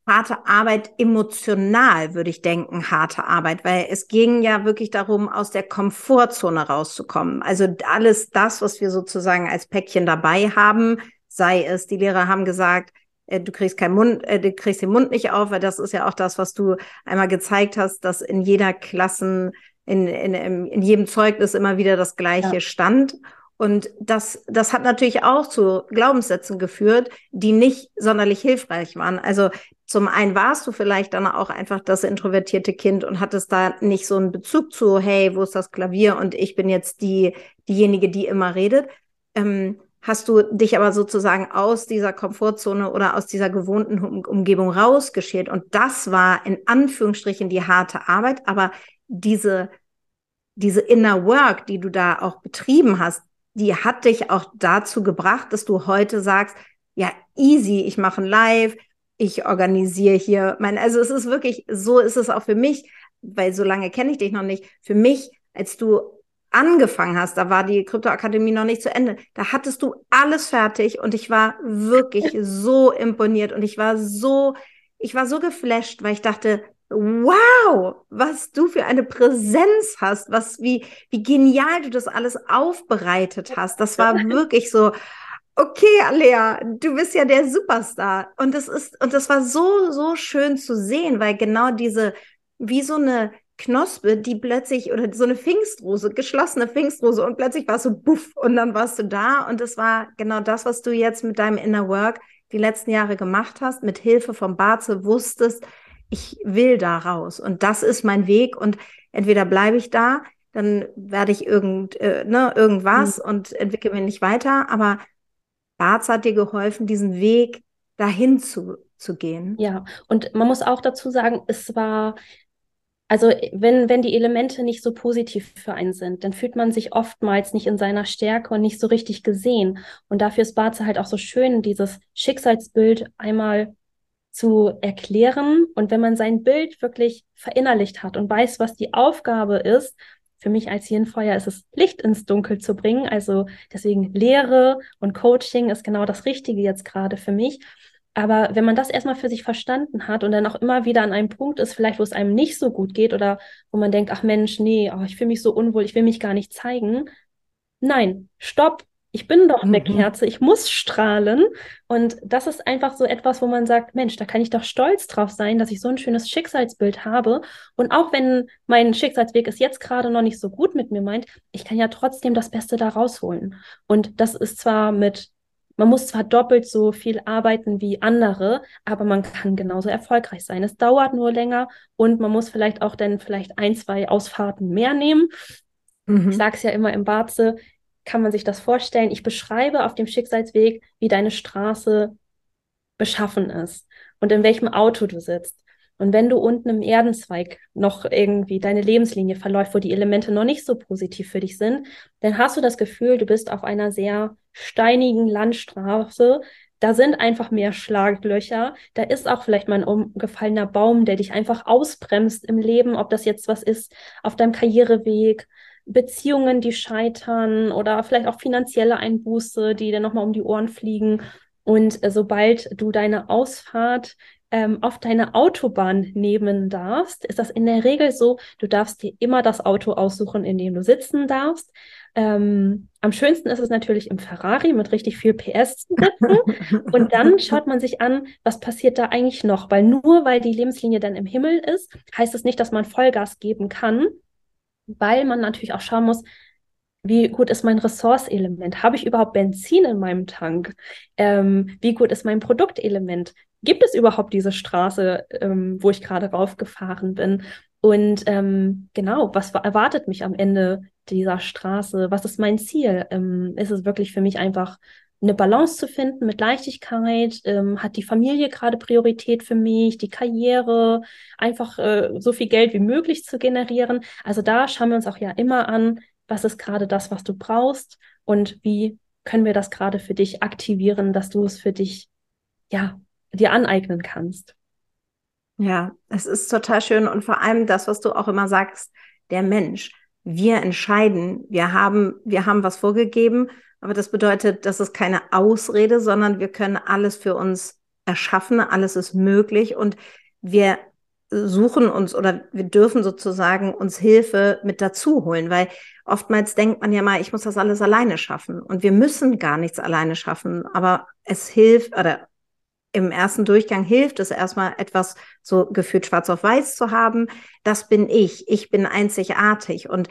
harte Arbeit emotional, würde ich denken, harte Arbeit, weil es ging ja wirklich darum, aus der Komfortzone rauszukommen. Also alles das, was wir sozusagen als Päckchen dabei haben, sei es, die Lehrer haben gesagt, äh, du kriegst keinen Mund, äh, du kriegst den Mund nicht auf, weil das ist ja auch das, was du einmal gezeigt hast, dass in jeder Klassen, in, in, in jedem Zeugnis immer wieder das Gleiche ja. stand. Und das, das hat natürlich auch zu Glaubenssätzen geführt, die nicht sonderlich hilfreich waren. Also zum einen warst du vielleicht dann auch einfach das introvertierte Kind und hattest da nicht so einen Bezug zu, hey, wo ist das Klavier und ich bin jetzt die, diejenige, die immer redet. Ähm, hast du dich aber sozusagen aus dieser Komfortzone oder aus dieser gewohnten um Umgebung rausgeschält. Und das war in Anführungsstrichen die harte Arbeit, aber diese diese Inner Work, die du da auch betrieben hast, die hat dich auch dazu gebracht, dass du heute sagst, ja, easy, ich mache ein Live, ich organisiere hier mein, also es ist wirklich, so ist es auch für mich, weil so lange kenne ich dich noch nicht, für mich, als du angefangen hast, da war die Kryptoakademie noch nicht zu Ende, da hattest du alles fertig und ich war wirklich so imponiert und ich war so, ich war so geflasht, weil ich dachte, wow, was du für eine Präsenz hast, was, wie, wie genial du das alles aufbereitet hast. Das war wirklich so, okay, Alea, du bist ja der Superstar. Und das ist, und das war so, so schön zu sehen, weil genau diese, wie so eine Knospe, die plötzlich, oder so eine Pfingstrose, geschlossene Pfingstrose, und plötzlich warst du buff, und dann warst du da. Und das war genau das, was du jetzt mit deinem Inner Work die letzten Jahre gemacht hast, mit Hilfe von Barze wusstest, ich will da raus und das ist mein Weg und entweder bleibe ich da, dann werde ich irgend, äh, ne, irgendwas mhm. und entwickle mich nicht weiter, aber Barz hat dir geholfen, diesen Weg dahin zu, zu gehen. Ja, und man muss auch dazu sagen, es war, also wenn, wenn die Elemente nicht so positiv für einen sind, dann fühlt man sich oftmals nicht in seiner Stärke und nicht so richtig gesehen. Und dafür ist Barze halt auch so schön, dieses Schicksalsbild einmal zu erklären. Und wenn man sein Bild wirklich verinnerlicht hat und weiß, was die Aufgabe ist, für mich als Hirnfeuer ist es, Licht ins Dunkel zu bringen. Also deswegen Lehre und Coaching ist genau das Richtige jetzt gerade für mich. Aber wenn man das erstmal für sich verstanden hat und dann auch immer wieder an einem Punkt ist, vielleicht wo es einem nicht so gut geht oder wo man denkt, ach Mensch, nee, oh, ich fühle mich so unwohl, ich will mich gar nicht zeigen. Nein, stopp, ich bin doch eine mhm. Kerze, ich muss strahlen. Und das ist einfach so etwas, wo man sagt, Mensch, da kann ich doch stolz drauf sein, dass ich so ein schönes Schicksalsbild habe. Und auch wenn mein Schicksalsweg es jetzt gerade noch nicht so gut mit mir meint, ich kann ja trotzdem das Beste da rausholen. Und das ist zwar mit, man muss zwar doppelt so viel arbeiten wie andere, aber man kann genauso erfolgreich sein. Es dauert nur länger und man muss vielleicht auch dann vielleicht ein, zwei Ausfahrten mehr nehmen. Mhm. Ich sage es ja immer im Barze, kann man sich das vorstellen? Ich beschreibe auf dem Schicksalsweg, wie deine Straße beschaffen ist und in welchem Auto du sitzt. Und wenn du unten im Erdenzweig noch irgendwie deine Lebenslinie verläuft, wo die Elemente noch nicht so positiv für dich sind, dann hast du das Gefühl, du bist auf einer sehr steinigen Landstraße. Da sind einfach mehr Schlaglöcher. Da ist auch vielleicht mal ein umgefallener Baum, der dich einfach ausbremst im Leben, ob das jetzt was ist auf deinem Karriereweg, Beziehungen, die scheitern oder vielleicht auch finanzielle Einbuße, die dann nochmal um die Ohren fliegen. Und äh, sobald du deine Ausfahrt ähm, auf deine Autobahn nehmen darfst, ist das in der Regel so, du darfst dir immer das Auto aussuchen, in dem du sitzen darfst. Ähm, am schönsten ist es natürlich im Ferrari mit richtig viel PS zu sitzen. Und dann schaut man sich an, was passiert da eigentlich noch. Weil nur weil die Lebenslinie dann im Himmel ist, heißt es nicht, dass man Vollgas geben kann, weil man natürlich auch schauen muss, wie gut ist mein Ressourceelement? Habe ich überhaupt Benzin in meinem Tank? Ähm, wie gut ist mein Produktelement? Gibt es überhaupt diese Straße, ähm, wo ich gerade raufgefahren bin? Und ähm, genau, was erwartet mich am Ende dieser Straße? Was ist mein Ziel? Ähm, ist es wirklich für mich einfach eine Balance zu finden mit Leichtigkeit? Ähm, hat die Familie gerade Priorität für mich? Die Karriere? Einfach äh, so viel Geld wie möglich zu generieren? Also da schauen wir uns auch ja immer an, was ist gerade das, was du brauchst und wie können wir das gerade für dich aktivieren, dass du es für dich, ja, dir aneignen kannst. Ja, es ist total schön und vor allem das, was du auch immer sagst, der Mensch. Wir entscheiden, wir haben, wir haben was vorgegeben aber das bedeutet, das ist keine Ausrede, sondern wir können alles für uns erschaffen, alles ist möglich und wir suchen uns oder wir dürfen sozusagen uns Hilfe mit dazu holen, weil oftmals denkt man ja mal, ich muss das alles alleine schaffen und wir müssen gar nichts alleine schaffen, aber es hilft oder im ersten Durchgang hilft es erstmal etwas so gefühlt schwarz auf weiß zu haben. Das bin ich. Ich bin einzigartig. Und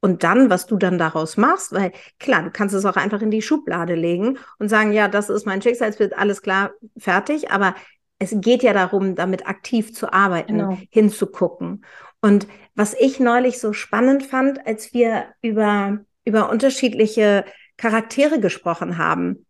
und dann, was du dann daraus machst, weil klar, du kannst es auch einfach in die Schublade legen und sagen, ja, das ist mein Schicksalsbild, alles klar, fertig. Aber es geht ja darum, damit aktiv zu arbeiten, genau. hinzugucken. Und was ich neulich so spannend fand, als wir über, über unterschiedliche Charaktere gesprochen haben,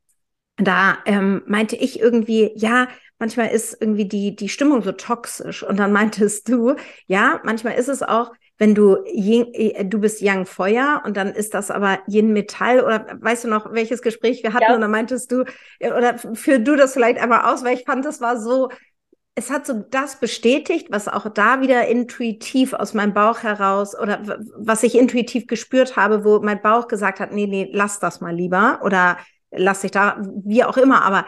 da ähm, meinte ich irgendwie, ja, manchmal ist irgendwie die, die Stimmung so toxisch. Und dann meintest du, ja, manchmal ist es auch wenn du Yin, äh, du bist Yang Feuer und dann ist das aber Yin Metall oder weißt du noch, welches Gespräch wir hatten ja. und dann meintest du, äh, oder für du das vielleicht einmal aus, weil ich fand, das war so, es hat so das bestätigt, was auch da wieder intuitiv aus meinem Bauch heraus oder was ich intuitiv gespürt habe, wo mein Bauch gesagt hat, nee, nee, lass das mal lieber oder lass dich da, wie auch immer, aber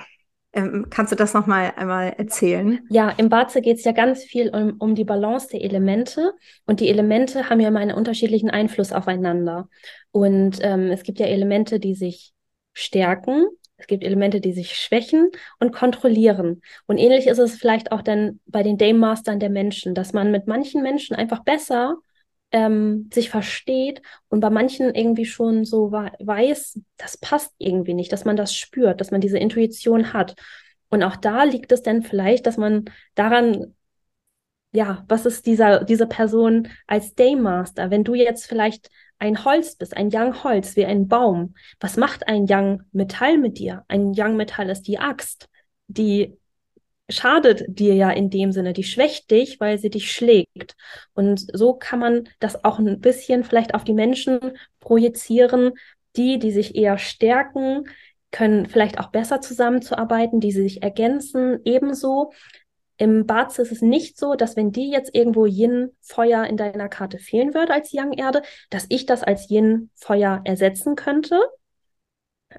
ähm, kannst du das nochmal einmal erzählen? Ja, im Baze geht es ja ganz viel um, um die Balance der Elemente und die Elemente haben ja immer einen unterschiedlichen Einfluss aufeinander. Und ähm, es gibt ja Elemente, die sich stärken, es gibt Elemente, die sich schwächen und kontrollieren. Und ähnlich ist es vielleicht auch dann bei den Dame Mastern der Menschen, dass man mit manchen Menschen einfach besser ähm, sich versteht und bei manchen irgendwie schon so weiß, das passt irgendwie nicht, dass man das spürt, dass man diese Intuition hat. Und auch da liegt es dann vielleicht, dass man daran, ja, was ist dieser, diese Person als Daymaster? Wenn du jetzt vielleicht ein Holz bist, ein Young Holz, wie ein Baum, was macht ein Young Metall mit dir? Ein Young Metall ist die Axt, die schadet dir ja in dem Sinne, die schwächt dich, weil sie dich schlägt. Und so kann man das auch ein bisschen vielleicht auf die Menschen projizieren, die, die sich eher stärken, können vielleicht auch besser zusammenzuarbeiten, die sich ergänzen, ebenso. Im Bad ist es nicht so, dass wenn dir jetzt irgendwo Yin-Feuer in deiner Karte fehlen würde als Yang-Erde, dass ich das als Yin-Feuer ersetzen könnte.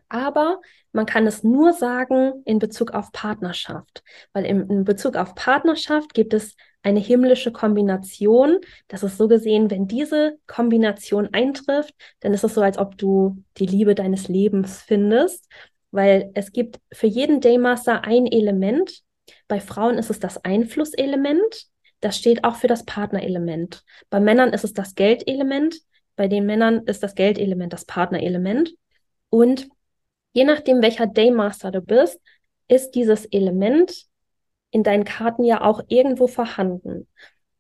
Aber man kann es nur sagen in Bezug auf Partnerschaft, weil im, in Bezug auf Partnerschaft gibt es eine himmlische Kombination. Das ist so gesehen, wenn diese Kombination eintrifft, dann ist es so, als ob du die Liebe deines Lebens findest, weil es gibt für jeden Daymaster ein Element. Bei Frauen ist es das Einflusselement. Das steht auch für das Partnerelement. Bei Männern ist es das Geldelement. Bei den Männern ist das Geldelement das Partnerelement. Und je nachdem, welcher Daymaster du bist, ist dieses Element in deinen Karten ja auch irgendwo vorhanden.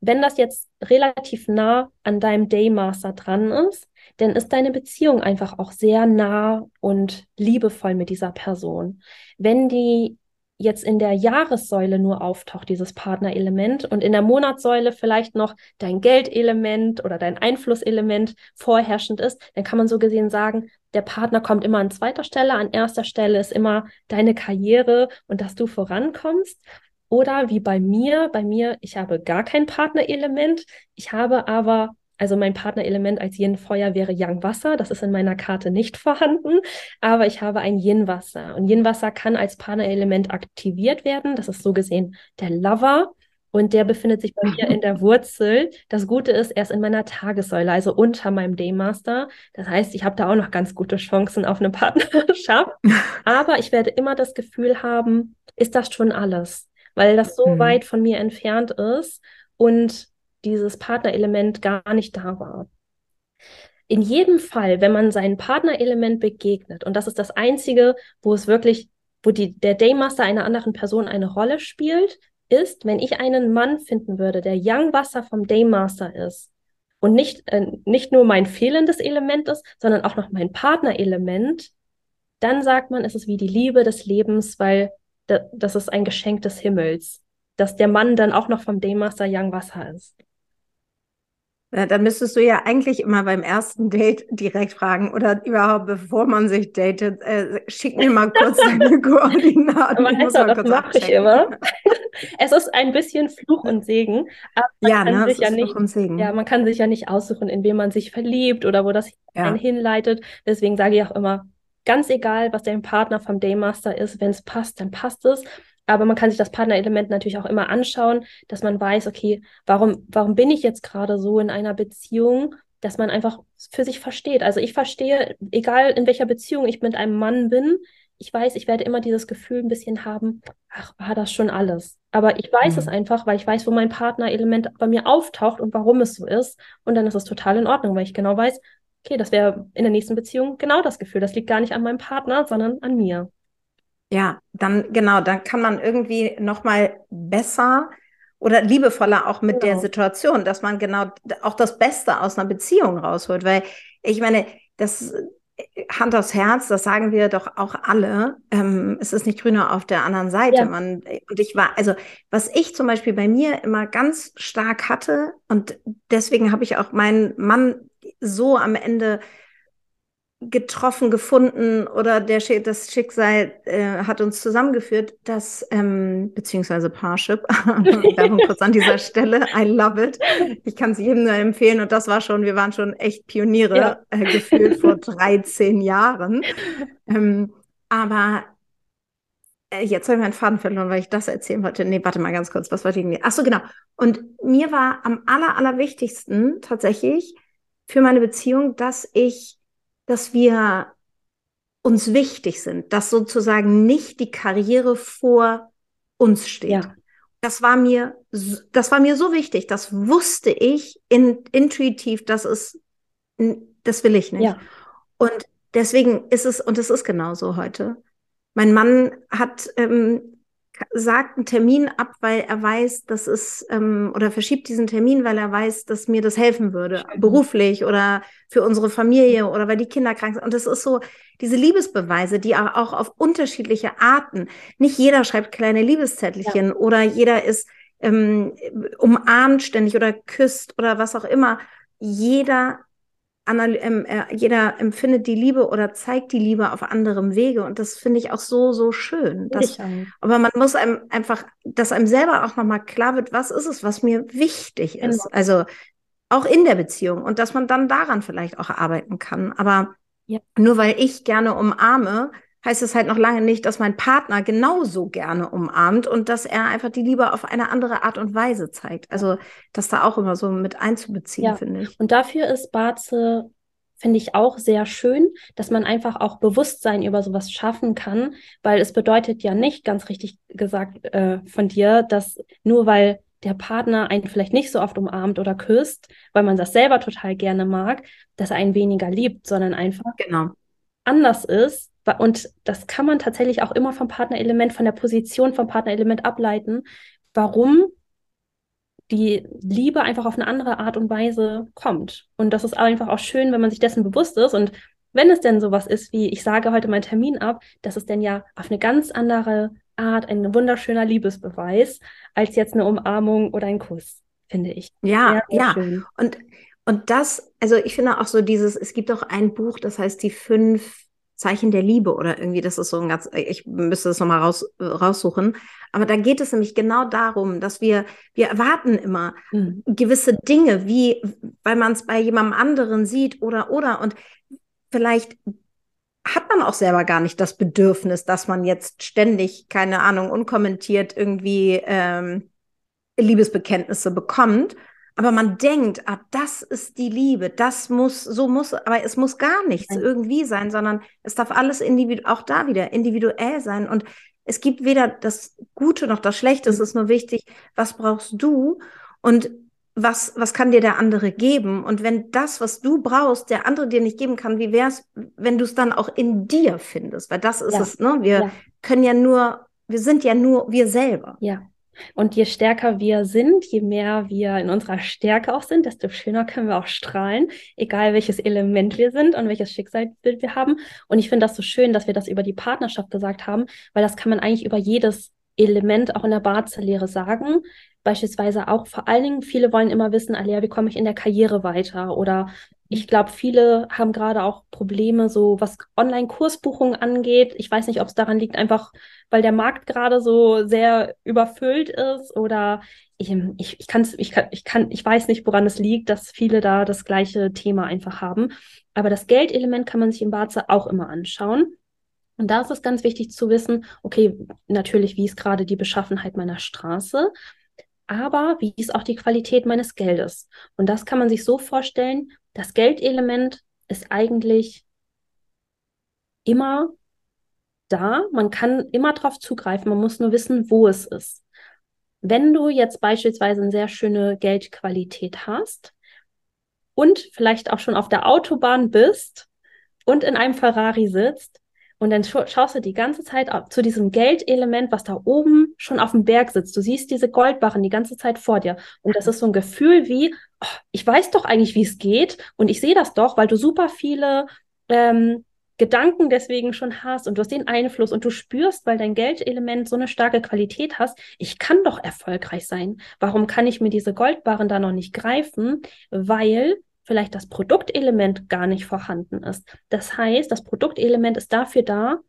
Wenn das jetzt relativ nah an deinem Daymaster dran ist, dann ist deine Beziehung einfach auch sehr nah und liebevoll mit dieser Person. Wenn die jetzt in der Jahressäule nur auftaucht, dieses Partnerelement, und in der Monatssäule vielleicht noch dein Geldelement oder dein Einflusselement vorherrschend ist, dann kann man so gesehen sagen, der Partner kommt immer an zweiter Stelle, an erster Stelle ist immer deine Karriere und dass du vorankommst. Oder wie bei mir, bei mir, ich habe gar kein Partnerelement, ich habe aber also mein Partnerelement als Yin-Feuer wäre Yang-Wasser. Das ist in meiner Karte nicht vorhanden, aber ich habe ein Yin-Wasser. Und Yin-Wasser kann als Partnerelement aktiviert werden. Das ist so gesehen der Lover. Und der befindet sich bei mir in der Wurzel. Das Gute ist, er ist in meiner Tagessäule, also unter meinem Daymaster. Das heißt, ich habe da auch noch ganz gute Chancen auf eine Partnerschaft. Aber ich werde immer das Gefühl haben, ist das schon alles? Weil das so mhm. weit von mir entfernt ist. Und dieses Partnerelement gar nicht da war. In jedem Fall, wenn man seinem Partnerelement begegnet, und das ist das Einzige, wo es wirklich, wo die, der Daymaster einer anderen Person eine Rolle spielt, ist, wenn ich einen Mann finden würde, der Young Wasser vom Daymaster ist und nicht, äh, nicht nur mein fehlendes Element ist, sondern auch noch mein Partnerelement, dann sagt man, es ist wie die Liebe des Lebens, weil das ist ein Geschenk des Himmels, dass der Mann dann auch noch vom Daymaster Young Wasser ist. Ja, dann müsstest du ja eigentlich immer beim ersten Date direkt fragen oder überhaupt, bevor man sich datet, äh, schick mir mal kurz deine Koordinaten. Aber Esther, das mache ich immer. es ist ein bisschen Fluch und Segen, aber man ja, kann ne, sich ja nicht, ja, man kann sich ja nicht aussuchen, in wen man sich verliebt oder wo das ja. einen hinleitet. Deswegen sage ich auch immer, ganz egal, was dein Partner vom Daymaster ist, wenn es passt, dann passt es. Aber man kann sich das Partnerelement natürlich auch immer anschauen, dass man weiß, okay, warum, warum bin ich jetzt gerade so in einer Beziehung, dass man einfach für sich versteht. Also ich verstehe, egal in welcher Beziehung ich mit einem Mann bin, ich weiß, ich werde immer dieses Gefühl ein bisschen haben, ach, war das schon alles. Aber ich weiß mhm. es einfach, weil ich weiß, wo mein Partnerelement bei mir auftaucht und warum es so ist. Und dann ist es total in Ordnung, weil ich genau weiß, okay, das wäre in der nächsten Beziehung genau das Gefühl. Das liegt gar nicht an meinem Partner, sondern an mir. Ja, dann genau, dann kann man irgendwie noch mal besser oder liebevoller auch mit genau. der Situation, dass man genau auch das Beste aus einer Beziehung rausholt, weil ich meine, das Hand aufs Herz, das sagen wir doch auch alle. Ähm, es ist nicht grüner auf der anderen Seite. Ja. Man, und ich war, also was ich zum Beispiel bei mir immer ganz stark hatte, und deswegen habe ich auch meinen Mann so am Ende getroffen, gefunden oder der, das Schicksal äh, hat uns zusammengeführt, dass, ähm, beziehungsweise Parship, Werbung kurz an dieser Stelle, I love it. Ich kann es jedem nur empfehlen und das war schon, wir waren schon echt Pioniere, ja. äh, gefühlt vor 13 Jahren. Ähm, aber äh, jetzt habe ich meinen Faden verloren, weil ich das erzählen wollte. Nee, warte mal ganz kurz, was wollte ich denn? Ach so, genau. Und mir war am aller, allerwichtigsten tatsächlich für meine Beziehung, dass ich dass wir uns wichtig sind, dass sozusagen nicht die Karriere vor uns steht. Ja. Das war mir, das war mir so wichtig. Das wusste ich in, intuitiv, dass es, das will ich nicht. Ja. Und deswegen ist es, und es ist genauso heute. Mein Mann hat ähm, sagt einen Termin ab, weil er weiß, dass es ähm, oder verschiebt diesen Termin, weil er weiß, dass mir das helfen würde, Schön. beruflich oder für unsere Familie oder weil die Kinder krank sind. Und das ist so diese Liebesbeweise, die auch auf unterschiedliche Arten. Nicht jeder schreibt kleine Liebeszettelchen ja. oder jeder ist ähm, umarmt ständig oder küsst oder was auch immer. Jeder jeder empfindet die Liebe oder zeigt die Liebe auf anderem Wege. Und das finde ich auch so, so schön. Dass, aber man muss einem einfach, dass einem selber auch nochmal klar wird, was ist es, was mir wichtig ist. Genau. Also auch in der Beziehung und dass man dann daran vielleicht auch arbeiten kann. Aber ja. nur weil ich gerne umarme, heißt es halt noch lange nicht, dass mein Partner genauso gerne umarmt und dass er einfach die Liebe auf eine andere Art und Weise zeigt. Also das da auch immer so mit einzubeziehen, ja. finde ich. Und dafür ist Barze, finde ich auch sehr schön, dass man einfach auch Bewusstsein über sowas schaffen kann, weil es bedeutet ja nicht, ganz richtig gesagt äh, von dir, dass nur weil der Partner einen vielleicht nicht so oft umarmt oder küsst, weil man das selber total gerne mag, dass er einen weniger liebt, sondern einfach genau. Anders ist und das kann man tatsächlich auch immer vom Partnerelement, von der Position vom Partnerelement ableiten, warum die Liebe einfach auf eine andere Art und Weise kommt. Und das ist einfach auch schön, wenn man sich dessen bewusst ist. Und wenn es denn sowas ist, wie ich sage heute meinen Termin ab, das ist denn ja auf eine ganz andere Art ein wunderschöner Liebesbeweis als jetzt eine Umarmung oder ein Kuss, finde ich. Ja, sehr, sehr ja. Schön. Und, und das, also ich finde auch so dieses, es gibt auch ein Buch, das heißt die fünf Zeichen der Liebe oder irgendwie, das ist so ein ganz, ich müsste das nochmal raus, raussuchen. Aber da geht es nämlich genau darum, dass wir, wir erwarten immer mhm. gewisse Dinge, wie, weil man es bei jemandem anderen sieht oder, oder. Und vielleicht hat man auch selber gar nicht das Bedürfnis, dass man jetzt ständig, keine Ahnung, unkommentiert irgendwie ähm, Liebesbekenntnisse bekommt, aber man denkt, ah, das ist die Liebe, das muss, so muss, aber es muss gar nichts Nein. irgendwie sein, sondern es darf alles individu auch da wieder individuell sein. Und es gibt weder das Gute noch das Schlechte. Es mhm. ist nur wichtig, was brauchst du und was, was kann dir der andere geben? Und wenn das, was du brauchst, der andere dir nicht geben kann, wie wäre es, wenn du es dann auch in dir findest? Weil das ist ja. es, ne? Wir ja. können ja nur, wir sind ja nur wir selber. Ja. Und je stärker wir sind, je mehr wir in unserer Stärke auch sind, desto schöner können wir auch strahlen, egal welches Element wir sind und welches Schicksalsbild wir haben. Und ich finde das so schön, dass wir das über die Partnerschaft gesagt haben, weil das kann man eigentlich über jedes Element auch in der Barzellehre sagen. Beispielsweise auch vor allen Dingen, viele wollen immer wissen, Alia, wie komme ich in der Karriere weiter? Oder ich glaube, viele haben gerade auch Probleme, so was Online-Kursbuchungen angeht. Ich weiß nicht, ob es daran liegt, einfach weil der Markt gerade so sehr überfüllt ist oder ich, ich, ich, kann's, ich, kann, ich, kann, ich weiß nicht, woran es liegt, dass viele da das gleiche Thema einfach haben. Aber das Geldelement kann man sich im Barze auch immer anschauen. Und da ist es ganz wichtig zu wissen, okay, natürlich, wie ist gerade die Beschaffenheit meiner Straße, aber wie ist auch die Qualität meines Geldes? Und das kann man sich so vorstellen, das Geldelement ist eigentlich immer da. Man kann immer darauf zugreifen. Man muss nur wissen, wo es ist. Wenn du jetzt beispielsweise eine sehr schöne Geldqualität hast und vielleicht auch schon auf der Autobahn bist und in einem Ferrari sitzt, und dann schaust du die ganze Zeit zu diesem Geldelement, was da oben schon auf dem Berg sitzt. Du siehst diese Goldbarren die ganze Zeit vor dir. Und das ist so ein Gefühl wie, oh, ich weiß doch eigentlich, wie es geht. Und ich sehe das doch, weil du super viele ähm, Gedanken deswegen schon hast und du hast den Einfluss und du spürst, weil dein Geldelement so eine starke Qualität hast, ich kann doch erfolgreich sein. Warum kann ich mir diese Goldbarren da noch nicht greifen? Weil vielleicht das Produktelement gar nicht vorhanden ist. Das heißt, das Produktelement ist dafür da,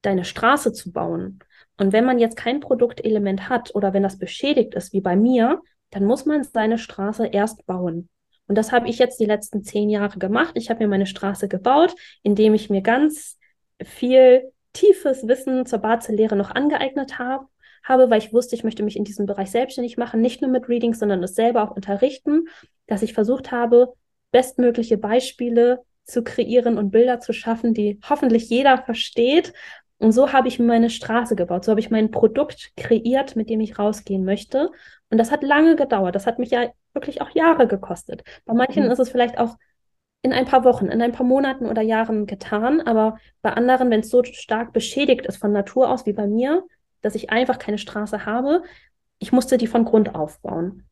deine Straße zu bauen. Und wenn man jetzt kein Produktelement hat oder wenn das beschädigt ist, wie bei mir, dann muss man seine Straße erst bauen. Und das habe ich jetzt die letzten zehn Jahre gemacht. Ich habe mir meine Straße gebaut, indem ich mir ganz viel tiefes Wissen zur Barzelehre noch angeeignet habe, habe, weil ich wusste, ich möchte mich in diesem Bereich selbstständig machen, nicht nur mit Readings, sondern es selber auch unterrichten, dass ich versucht habe, bestmögliche Beispiele zu kreieren und Bilder zu schaffen, die hoffentlich jeder versteht. Und so habe ich meine Straße gebaut, so habe ich mein Produkt kreiert, mit dem ich rausgehen möchte. Und das hat lange gedauert. Das hat mich ja wirklich auch Jahre gekostet. Bei manchen mhm. ist es vielleicht auch in ein paar Wochen, in ein paar Monaten oder Jahren getan, aber bei anderen, wenn es so stark beschädigt ist von Natur aus wie bei mir, dass ich einfach keine Straße habe, ich musste die von Grund aufbauen.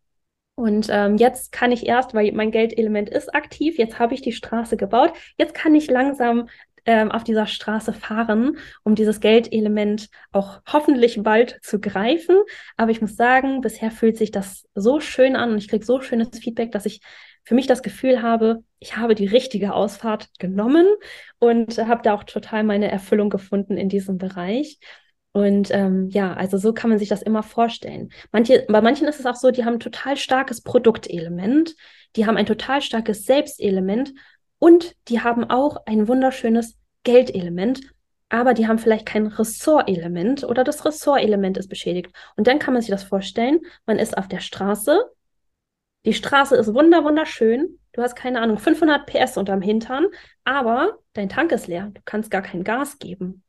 Und ähm, jetzt kann ich erst, weil mein Geldelement ist aktiv, jetzt habe ich die Straße gebaut, jetzt kann ich langsam ähm, auf dieser Straße fahren, um dieses Geldelement auch hoffentlich bald zu greifen. Aber ich muss sagen, bisher fühlt sich das so schön an und ich kriege so schönes Feedback, dass ich für mich das Gefühl habe, ich habe die richtige Ausfahrt genommen und habe da auch total meine Erfüllung gefunden in diesem Bereich. Und ähm, ja, also so kann man sich das immer vorstellen. Manche, bei manchen ist es auch so, die haben ein total starkes Produktelement, die haben ein total starkes Selbstelement und die haben auch ein wunderschönes Geldelement, aber die haben vielleicht kein Ressortelement oder das Ressortelement ist beschädigt. Und dann kann man sich das vorstellen, man ist auf der Straße, die Straße ist wunder wunderschön, du hast keine Ahnung, 500 PS unterm Hintern, aber dein Tank ist leer, du kannst gar kein Gas geben.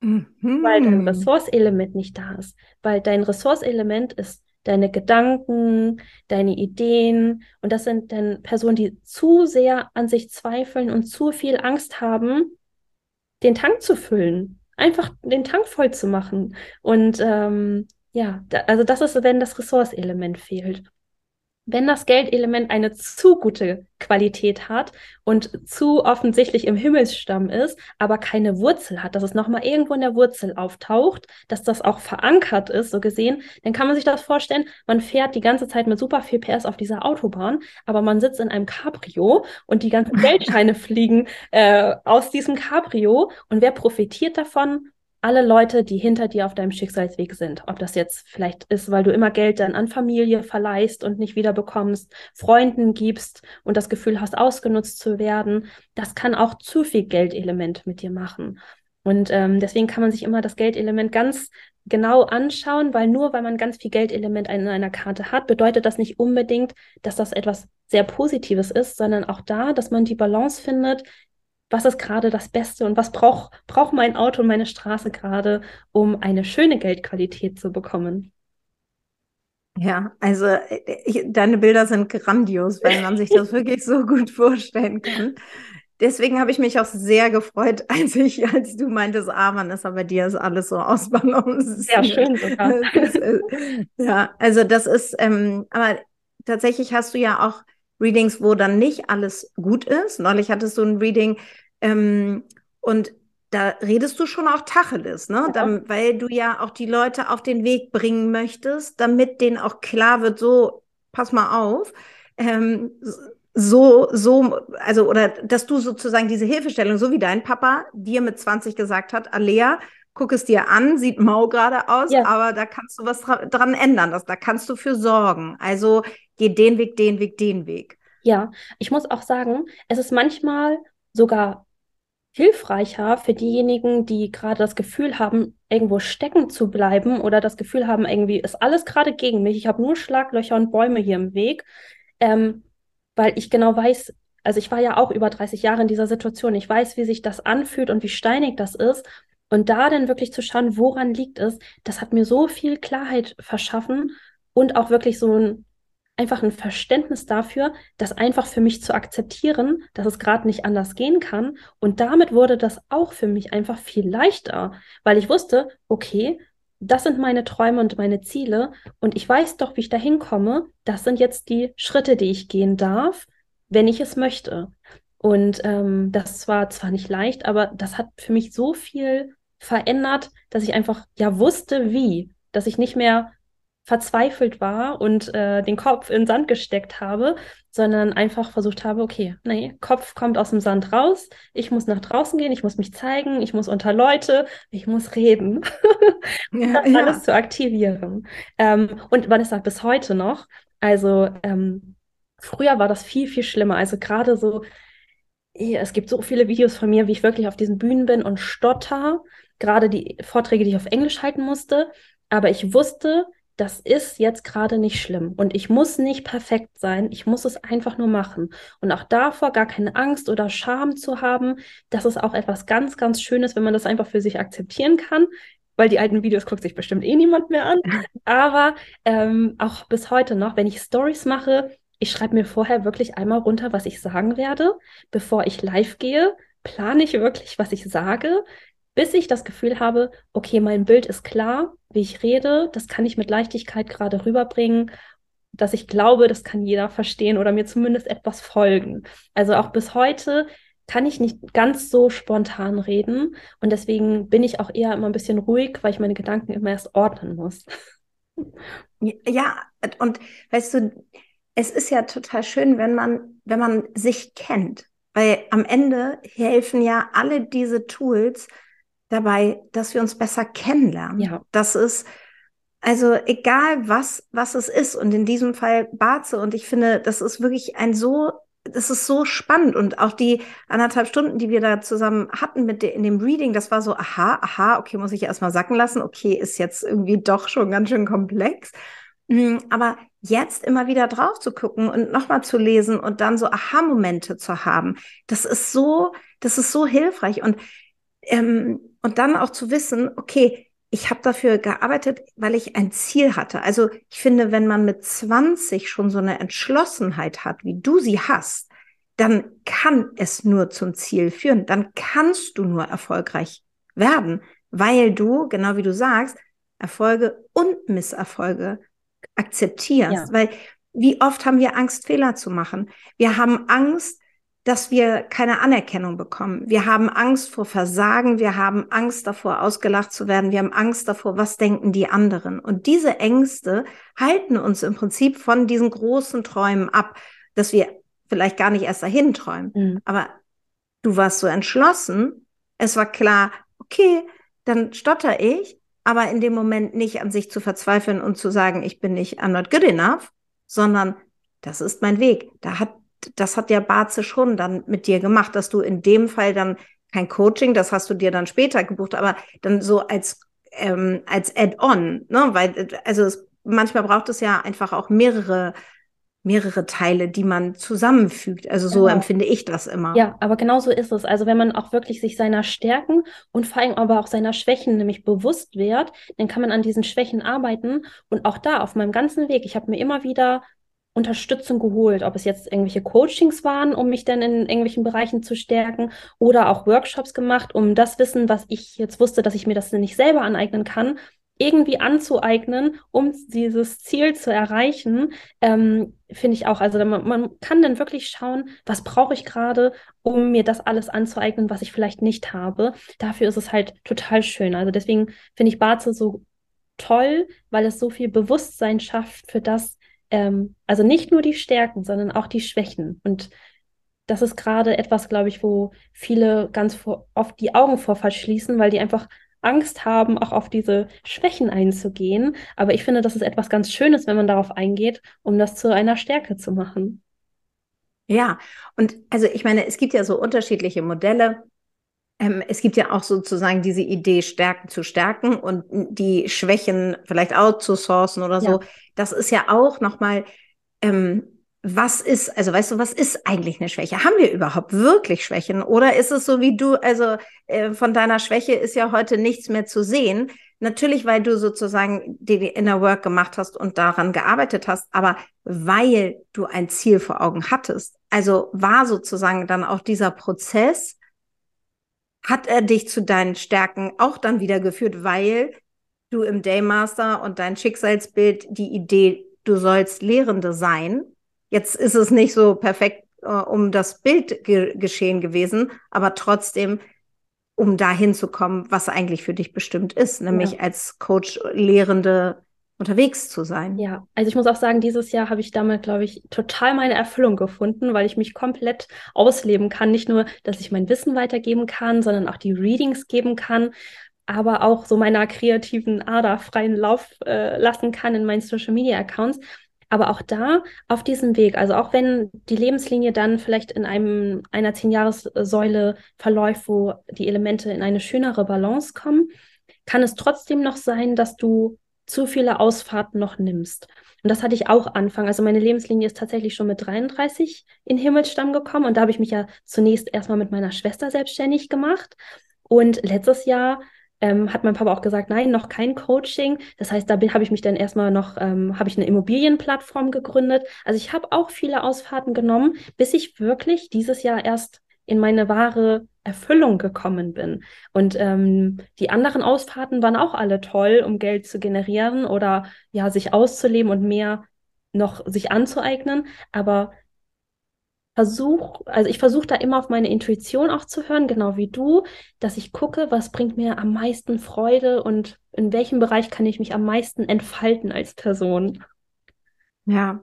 Mhm. Weil dein Ressourceelement nicht da ist. Weil dein Ressourceelement ist deine Gedanken, deine Ideen. Und das sind dann Personen, die zu sehr an sich zweifeln und zu viel Angst haben, den Tank zu füllen. Einfach den Tank voll zu machen. Und ähm, ja, da, also das ist, wenn das Ressourceelement fehlt wenn das Geldelement eine zu gute Qualität hat und zu offensichtlich im Himmelsstamm ist, aber keine Wurzel hat, dass es nochmal irgendwo in der Wurzel auftaucht, dass das auch verankert ist, so gesehen, dann kann man sich das vorstellen, man fährt die ganze Zeit mit super viel PS auf dieser Autobahn, aber man sitzt in einem Cabrio und die ganzen Geldscheine fliegen äh, aus diesem Cabrio und wer profitiert davon? Alle Leute, die hinter dir auf deinem Schicksalsweg sind. Ob das jetzt vielleicht ist, weil du immer Geld dann an Familie verleihst und nicht wieder bekommst, Freunden gibst und das Gefühl hast, ausgenutzt zu werden. Das kann auch zu viel Geldelement mit dir machen. Und ähm, deswegen kann man sich immer das Geldelement ganz genau anschauen, weil nur weil man ganz viel Geldelement in einer Karte hat, bedeutet das nicht unbedingt, dass das etwas sehr Positives ist, sondern auch da, dass man die Balance findet, was ist gerade das Beste und was braucht braucht mein Auto und meine Straße gerade, um eine schöne Geldqualität zu bekommen. Ja, also ich, deine Bilder sind grandios, weil man sich das wirklich so gut vorstellen kann. Deswegen habe ich mich auch sehr gefreut, als ich, als du meintest, ah, man ist aber dir ist alles so ausbalanciert. Sehr schön sogar. ja, also das ist, ähm, aber tatsächlich hast du ja auch Readings, wo dann nicht alles gut ist. Neulich hattest du ein Reading ähm, und da redest du schon auch Tacheles, ne? Ja. Dann, weil du ja auch die Leute auf den Weg bringen möchtest, damit denen auch klar wird, so, pass mal auf. Ähm, so, so, also, oder dass du sozusagen diese Hilfestellung, so wie dein Papa dir mit 20 gesagt hat, Alea, guck es dir an, sieht mau gerade aus, ja. aber da kannst du was dra dran ändern, das, da kannst du für sorgen. Also geh den Weg, den Weg, den Weg. Ja, ich muss auch sagen, es ist manchmal sogar hilfreicher für diejenigen, die gerade das Gefühl haben, irgendwo stecken zu bleiben oder das Gefühl haben, irgendwie ist alles gerade gegen mich, ich habe nur Schlaglöcher und Bäume hier im Weg, ähm, weil ich genau weiß, also ich war ja auch über 30 Jahre in dieser Situation, ich weiß, wie sich das anfühlt und wie steinig das ist. Und da dann wirklich zu schauen, woran liegt es, das hat mir so viel Klarheit verschaffen und auch wirklich so ein einfach ein Verständnis dafür, das einfach für mich zu akzeptieren, dass es gerade nicht anders gehen kann. Und damit wurde das auch für mich einfach viel leichter, weil ich wusste, okay, das sind meine Träume und meine Ziele und ich weiß doch, wie ich da hinkomme. Das sind jetzt die Schritte, die ich gehen darf, wenn ich es möchte. Und ähm, das war zwar nicht leicht, aber das hat für mich so viel verändert, dass ich einfach ja wusste, wie, dass ich nicht mehr verzweifelt war und äh, den Kopf in den Sand gesteckt habe, sondern einfach versucht habe, okay, nee, Kopf kommt aus dem Sand raus, ich muss nach draußen gehen, ich muss mich zeigen, ich muss unter Leute, ich muss reden, ja, ja. alles zu aktivieren. Ähm, und Vanessa, bis heute noch, also ähm, früher war das viel, viel schlimmer, also gerade so, es gibt so viele Videos von mir, wie ich wirklich auf diesen Bühnen bin und stotter, gerade die Vorträge, die ich auf Englisch halten musste, aber ich wusste, das ist jetzt gerade nicht schlimm. Und ich muss nicht perfekt sein, ich muss es einfach nur machen. Und auch davor gar keine Angst oder Scham zu haben, das ist auch etwas ganz, ganz Schönes, wenn man das einfach für sich akzeptieren kann, weil die alten Videos guckt sich bestimmt eh niemand mehr an. Aber ähm, auch bis heute noch, wenn ich Stories mache, ich schreibe mir vorher wirklich einmal runter, was ich sagen werde, bevor ich live gehe plane ich wirklich, was ich sage bis ich das Gefühl habe, okay, mein Bild ist klar, wie ich rede, das kann ich mit Leichtigkeit gerade rüberbringen, dass ich glaube, das kann jeder verstehen oder mir zumindest etwas folgen. Also auch bis heute kann ich nicht ganz so spontan reden und deswegen bin ich auch eher immer ein bisschen ruhig, weil ich meine Gedanken immer erst ordnen muss. Ja, und weißt du, es ist ja total schön, wenn man, wenn man sich kennt, weil am Ende helfen ja alle diese Tools, dabei, dass wir uns besser kennenlernen. Ja. Das ist, also egal was, was es ist und in diesem Fall Barze und ich finde, das ist wirklich ein so, das ist so spannend und auch die anderthalb Stunden, die wir da zusammen hatten mit de, in dem Reading, das war so, aha, aha, okay, muss ich erstmal sacken lassen, okay, ist jetzt irgendwie doch schon ganz schön komplex. Mm, aber jetzt immer wieder drauf zu gucken und nochmal zu lesen und dann so Aha-Momente zu haben, das ist so, das ist so hilfreich. Und ähm, und dann auch zu wissen, okay, ich habe dafür gearbeitet, weil ich ein Ziel hatte. Also ich finde, wenn man mit 20 schon so eine Entschlossenheit hat, wie du sie hast, dann kann es nur zum Ziel führen. Dann kannst du nur erfolgreich werden, weil du, genau wie du sagst, Erfolge und Misserfolge akzeptierst. Ja. Weil wie oft haben wir Angst, Fehler zu machen? Wir haben Angst, dass wir keine Anerkennung bekommen. Wir haben Angst vor Versagen, wir haben Angst davor, ausgelacht zu werden, wir haben Angst davor, was denken die anderen. Und diese Ängste halten uns im Prinzip von diesen großen Träumen ab, dass wir vielleicht gar nicht erst dahin träumen. Mhm. Aber du warst so entschlossen, es war klar, okay, dann stotter ich, aber in dem Moment nicht an sich zu verzweifeln und zu sagen, ich bin nicht, I'm not good enough, sondern das ist mein Weg. Da hat das hat ja Barze schon dann mit dir gemacht, dass du in dem Fall dann kein Coaching, das hast du dir dann später gebucht, aber dann so als ähm, als Add-on, ne? Weil also es, manchmal braucht es ja einfach auch mehrere mehrere Teile, die man zusammenfügt. Also so genau. empfinde ich das immer. Ja, aber genau so ist es. Also wenn man auch wirklich sich seiner Stärken und vor allem aber auch seiner Schwächen nämlich bewusst wird, dann kann man an diesen Schwächen arbeiten und auch da auf meinem ganzen Weg. Ich habe mir immer wieder Unterstützung geholt, ob es jetzt irgendwelche Coachings waren, um mich dann in irgendwelchen Bereichen zu stärken oder auch Workshops gemacht, um das Wissen, was ich jetzt wusste, dass ich mir das nicht selber aneignen kann, irgendwie anzueignen, um dieses Ziel zu erreichen, ähm, finde ich auch. Also man, man, kann dann wirklich schauen, was brauche ich gerade, um mir das alles anzueignen, was ich vielleicht nicht habe. Dafür ist es halt total schön. Also deswegen finde ich Barze so toll, weil es so viel Bewusstsein schafft für das, ähm, also nicht nur die Stärken, sondern auch die Schwächen. Und das ist gerade etwas, glaube ich, wo viele ganz vor, oft die Augen vor verschließen, weil die einfach Angst haben, auch auf diese Schwächen einzugehen. Aber ich finde, das ist etwas ganz Schönes, wenn man darauf eingeht, um das zu einer Stärke zu machen. Ja, und also ich meine, es gibt ja so unterschiedliche Modelle. Ähm, es gibt ja auch sozusagen diese Idee, Stärken zu stärken und die Schwächen vielleicht outzusourcen oder so. Ja. Das ist ja auch nochmal, ähm, was ist, also weißt du, was ist eigentlich eine Schwäche? Haben wir überhaupt wirklich Schwächen? Oder ist es so wie du, also äh, von deiner Schwäche ist ja heute nichts mehr zu sehen? Natürlich, weil du sozusagen die, die Inner Work gemacht hast und daran gearbeitet hast, aber weil du ein Ziel vor Augen hattest. Also war sozusagen dann auch dieser Prozess, hat er dich zu deinen Stärken auch dann wieder geführt, weil du im Daymaster und dein Schicksalsbild die Idee, du sollst Lehrende sein. Jetzt ist es nicht so perfekt äh, um das Bildgeschehen gewesen, aber trotzdem um dahin zu kommen, was eigentlich für dich bestimmt ist, nämlich ja. als Coach Lehrende unterwegs zu sein. Ja, also ich muss auch sagen, dieses Jahr habe ich damit, glaube ich, total meine Erfüllung gefunden, weil ich mich komplett ausleben kann. Nicht nur, dass ich mein Wissen weitergeben kann, sondern auch die Readings geben kann, aber auch so meiner kreativen Ader freien Lauf äh, lassen kann in meinen Social Media Accounts. Aber auch da auf diesem Weg, also auch wenn die Lebenslinie dann vielleicht in einem, einer Zehn-Jahres-Säule verläuft, wo die Elemente in eine schönere Balance kommen, kann es trotzdem noch sein, dass du zu viele Ausfahrten noch nimmst. Und das hatte ich auch Anfang. Also meine Lebenslinie ist tatsächlich schon mit 33 in Himmelsstamm gekommen. Und da habe ich mich ja zunächst erstmal mit meiner Schwester selbstständig gemacht. Und letztes Jahr ähm, hat mein Papa auch gesagt, nein, noch kein Coaching. Das heißt, da habe ich mich dann erstmal noch, ähm, habe ich eine Immobilienplattform gegründet. Also ich habe auch viele Ausfahrten genommen, bis ich wirklich dieses Jahr erst in meine wahre Erfüllung gekommen bin. Und ähm, die anderen Ausfahrten waren auch alle toll, um Geld zu generieren oder ja, sich auszuleben und mehr noch sich anzueignen. Aber versuche, also ich versuche da immer auf meine Intuition auch zu hören, genau wie du, dass ich gucke, was bringt mir am meisten Freude und in welchem Bereich kann ich mich am meisten entfalten als Person. Ja.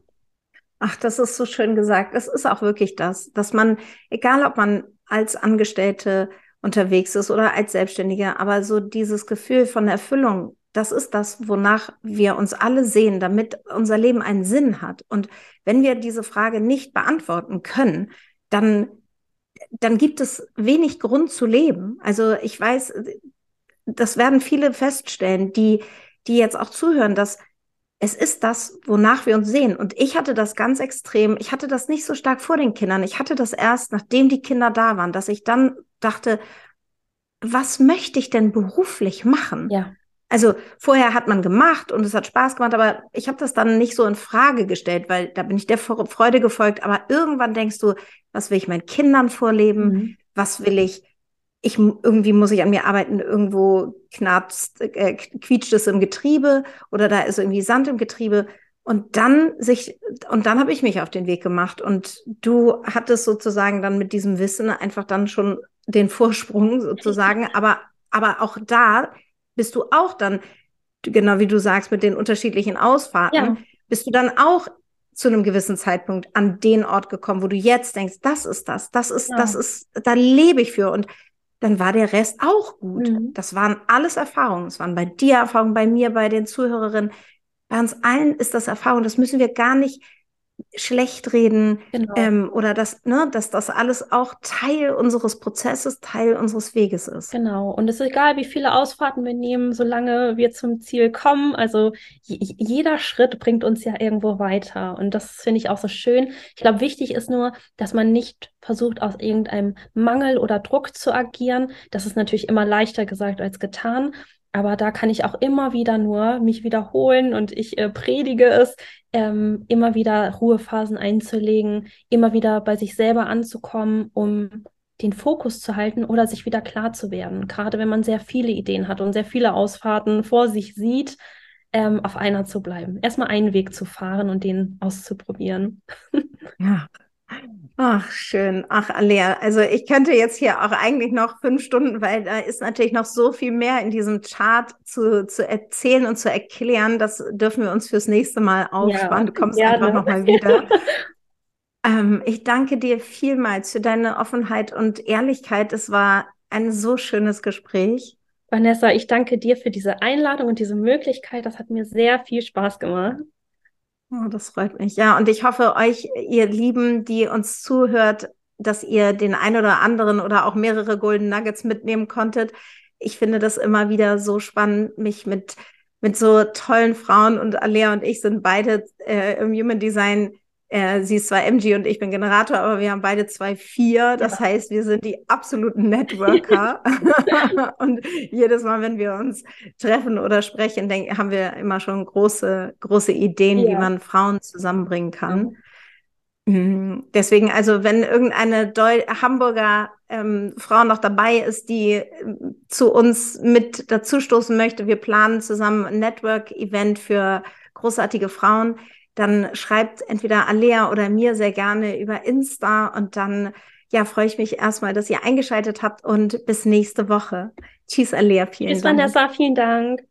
Ach, das ist so schön gesagt. Es ist auch wirklich das, dass man, egal ob man als Angestellte unterwegs ist oder als Selbstständige, aber so dieses Gefühl von Erfüllung das ist das, wonach wir uns alle sehen, damit unser Leben einen Sinn hat. Und wenn wir diese Frage nicht beantworten können, dann, dann gibt es wenig Grund zu leben. Also ich weiß, das werden viele feststellen, die, die jetzt auch zuhören, dass es ist das, wonach wir uns sehen. Und ich hatte das ganz extrem. Ich hatte das nicht so stark vor den Kindern. Ich hatte das erst, nachdem die Kinder da waren, dass ich dann dachte, was möchte ich denn beruflich machen? Ja. Also vorher hat man gemacht und es hat Spaß gemacht, aber ich habe das dann nicht so in Frage gestellt, weil da bin ich der Freude gefolgt. Aber irgendwann denkst du, was will ich meinen Kindern vorleben? Mhm. Was will ich? Ich irgendwie muss ich an mir arbeiten. Irgendwo knarzt, äh, quietscht es im Getriebe oder da ist irgendwie Sand im Getriebe. Und dann sich und dann habe ich mich auf den Weg gemacht und du hattest sozusagen dann mit diesem Wissen einfach dann schon den Vorsprung sozusagen. Aber aber auch da bist du auch dann, genau wie du sagst, mit den unterschiedlichen Ausfahrten, ja. bist du dann auch zu einem gewissen Zeitpunkt an den Ort gekommen, wo du jetzt denkst, das ist das, das ist, ja. das ist, da lebe ich für. Und dann war der Rest auch gut. Mhm. Das waren alles Erfahrungen. Es waren bei dir Erfahrungen, bei mir, bei den Zuhörerinnen. Bei uns allen ist das Erfahrung. Das müssen wir gar nicht schlecht reden genau. ähm, oder dass, ne, dass das alles auch Teil unseres Prozesses, Teil unseres Weges ist. Genau. Und es ist egal, wie viele Ausfahrten wir nehmen, solange wir zum Ziel kommen. Also jeder Schritt bringt uns ja irgendwo weiter. Und das finde ich auch so schön. Ich glaube, wichtig ist nur, dass man nicht versucht, aus irgendeinem Mangel oder Druck zu agieren. Das ist natürlich immer leichter gesagt als getan. Aber da kann ich auch immer wieder nur mich wiederholen und ich äh, predige es, ähm, immer wieder Ruhephasen einzulegen, immer wieder bei sich selber anzukommen, um den Fokus zu halten oder sich wieder klar zu werden. Gerade wenn man sehr viele Ideen hat und sehr viele Ausfahrten vor sich sieht, ähm, auf einer zu bleiben. Erstmal einen Weg zu fahren und den auszuprobieren. Ja, Ach, schön. Ach, Alea, also ich könnte jetzt hier auch eigentlich noch fünf Stunden, weil da ist natürlich noch so viel mehr in diesem Chart zu, zu erzählen und zu erklären. Das dürfen wir uns fürs nächste Mal aufsparen. Ja, du kommst gerne. einfach nochmal wieder. ähm, ich danke dir vielmals für deine Offenheit und Ehrlichkeit. Es war ein so schönes Gespräch. Vanessa, ich danke dir für diese Einladung und diese Möglichkeit. Das hat mir sehr viel Spaß gemacht. Oh, das freut mich. Ja, und ich hoffe, euch, ihr Lieben, die uns zuhört, dass ihr den ein oder anderen oder auch mehrere Golden Nuggets mitnehmen konntet. Ich finde das immer wieder so spannend, mich mit, mit so tollen Frauen und Alea und ich sind beide äh, im Human Design äh, sie ist zwar MG und ich bin Generator, aber wir haben beide zwei Vier. Das ja. heißt, wir sind die absoluten Networker. und jedes Mal, wenn wir uns treffen oder sprechen, denk, haben wir immer schon große, große Ideen, ja. wie man Frauen zusammenbringen kann. Mhm. Deswegen, also wenn irgendeine Deu Hamburger ähm, Frau noch dabei ist, die äh, zu uns mit dazustoßen möchte, wir planen zusammen ein Network-Event für großartige Frauen dann schreibt entweder Alea oder mir sehr gerne über Insta und dann ja, freue ich mich erstmal, dass ihr eingeschaltet habt und bis nächste Woche. Tschüss, Alea, vielen Tschüss, Dank. Vanessa, vielen Dank.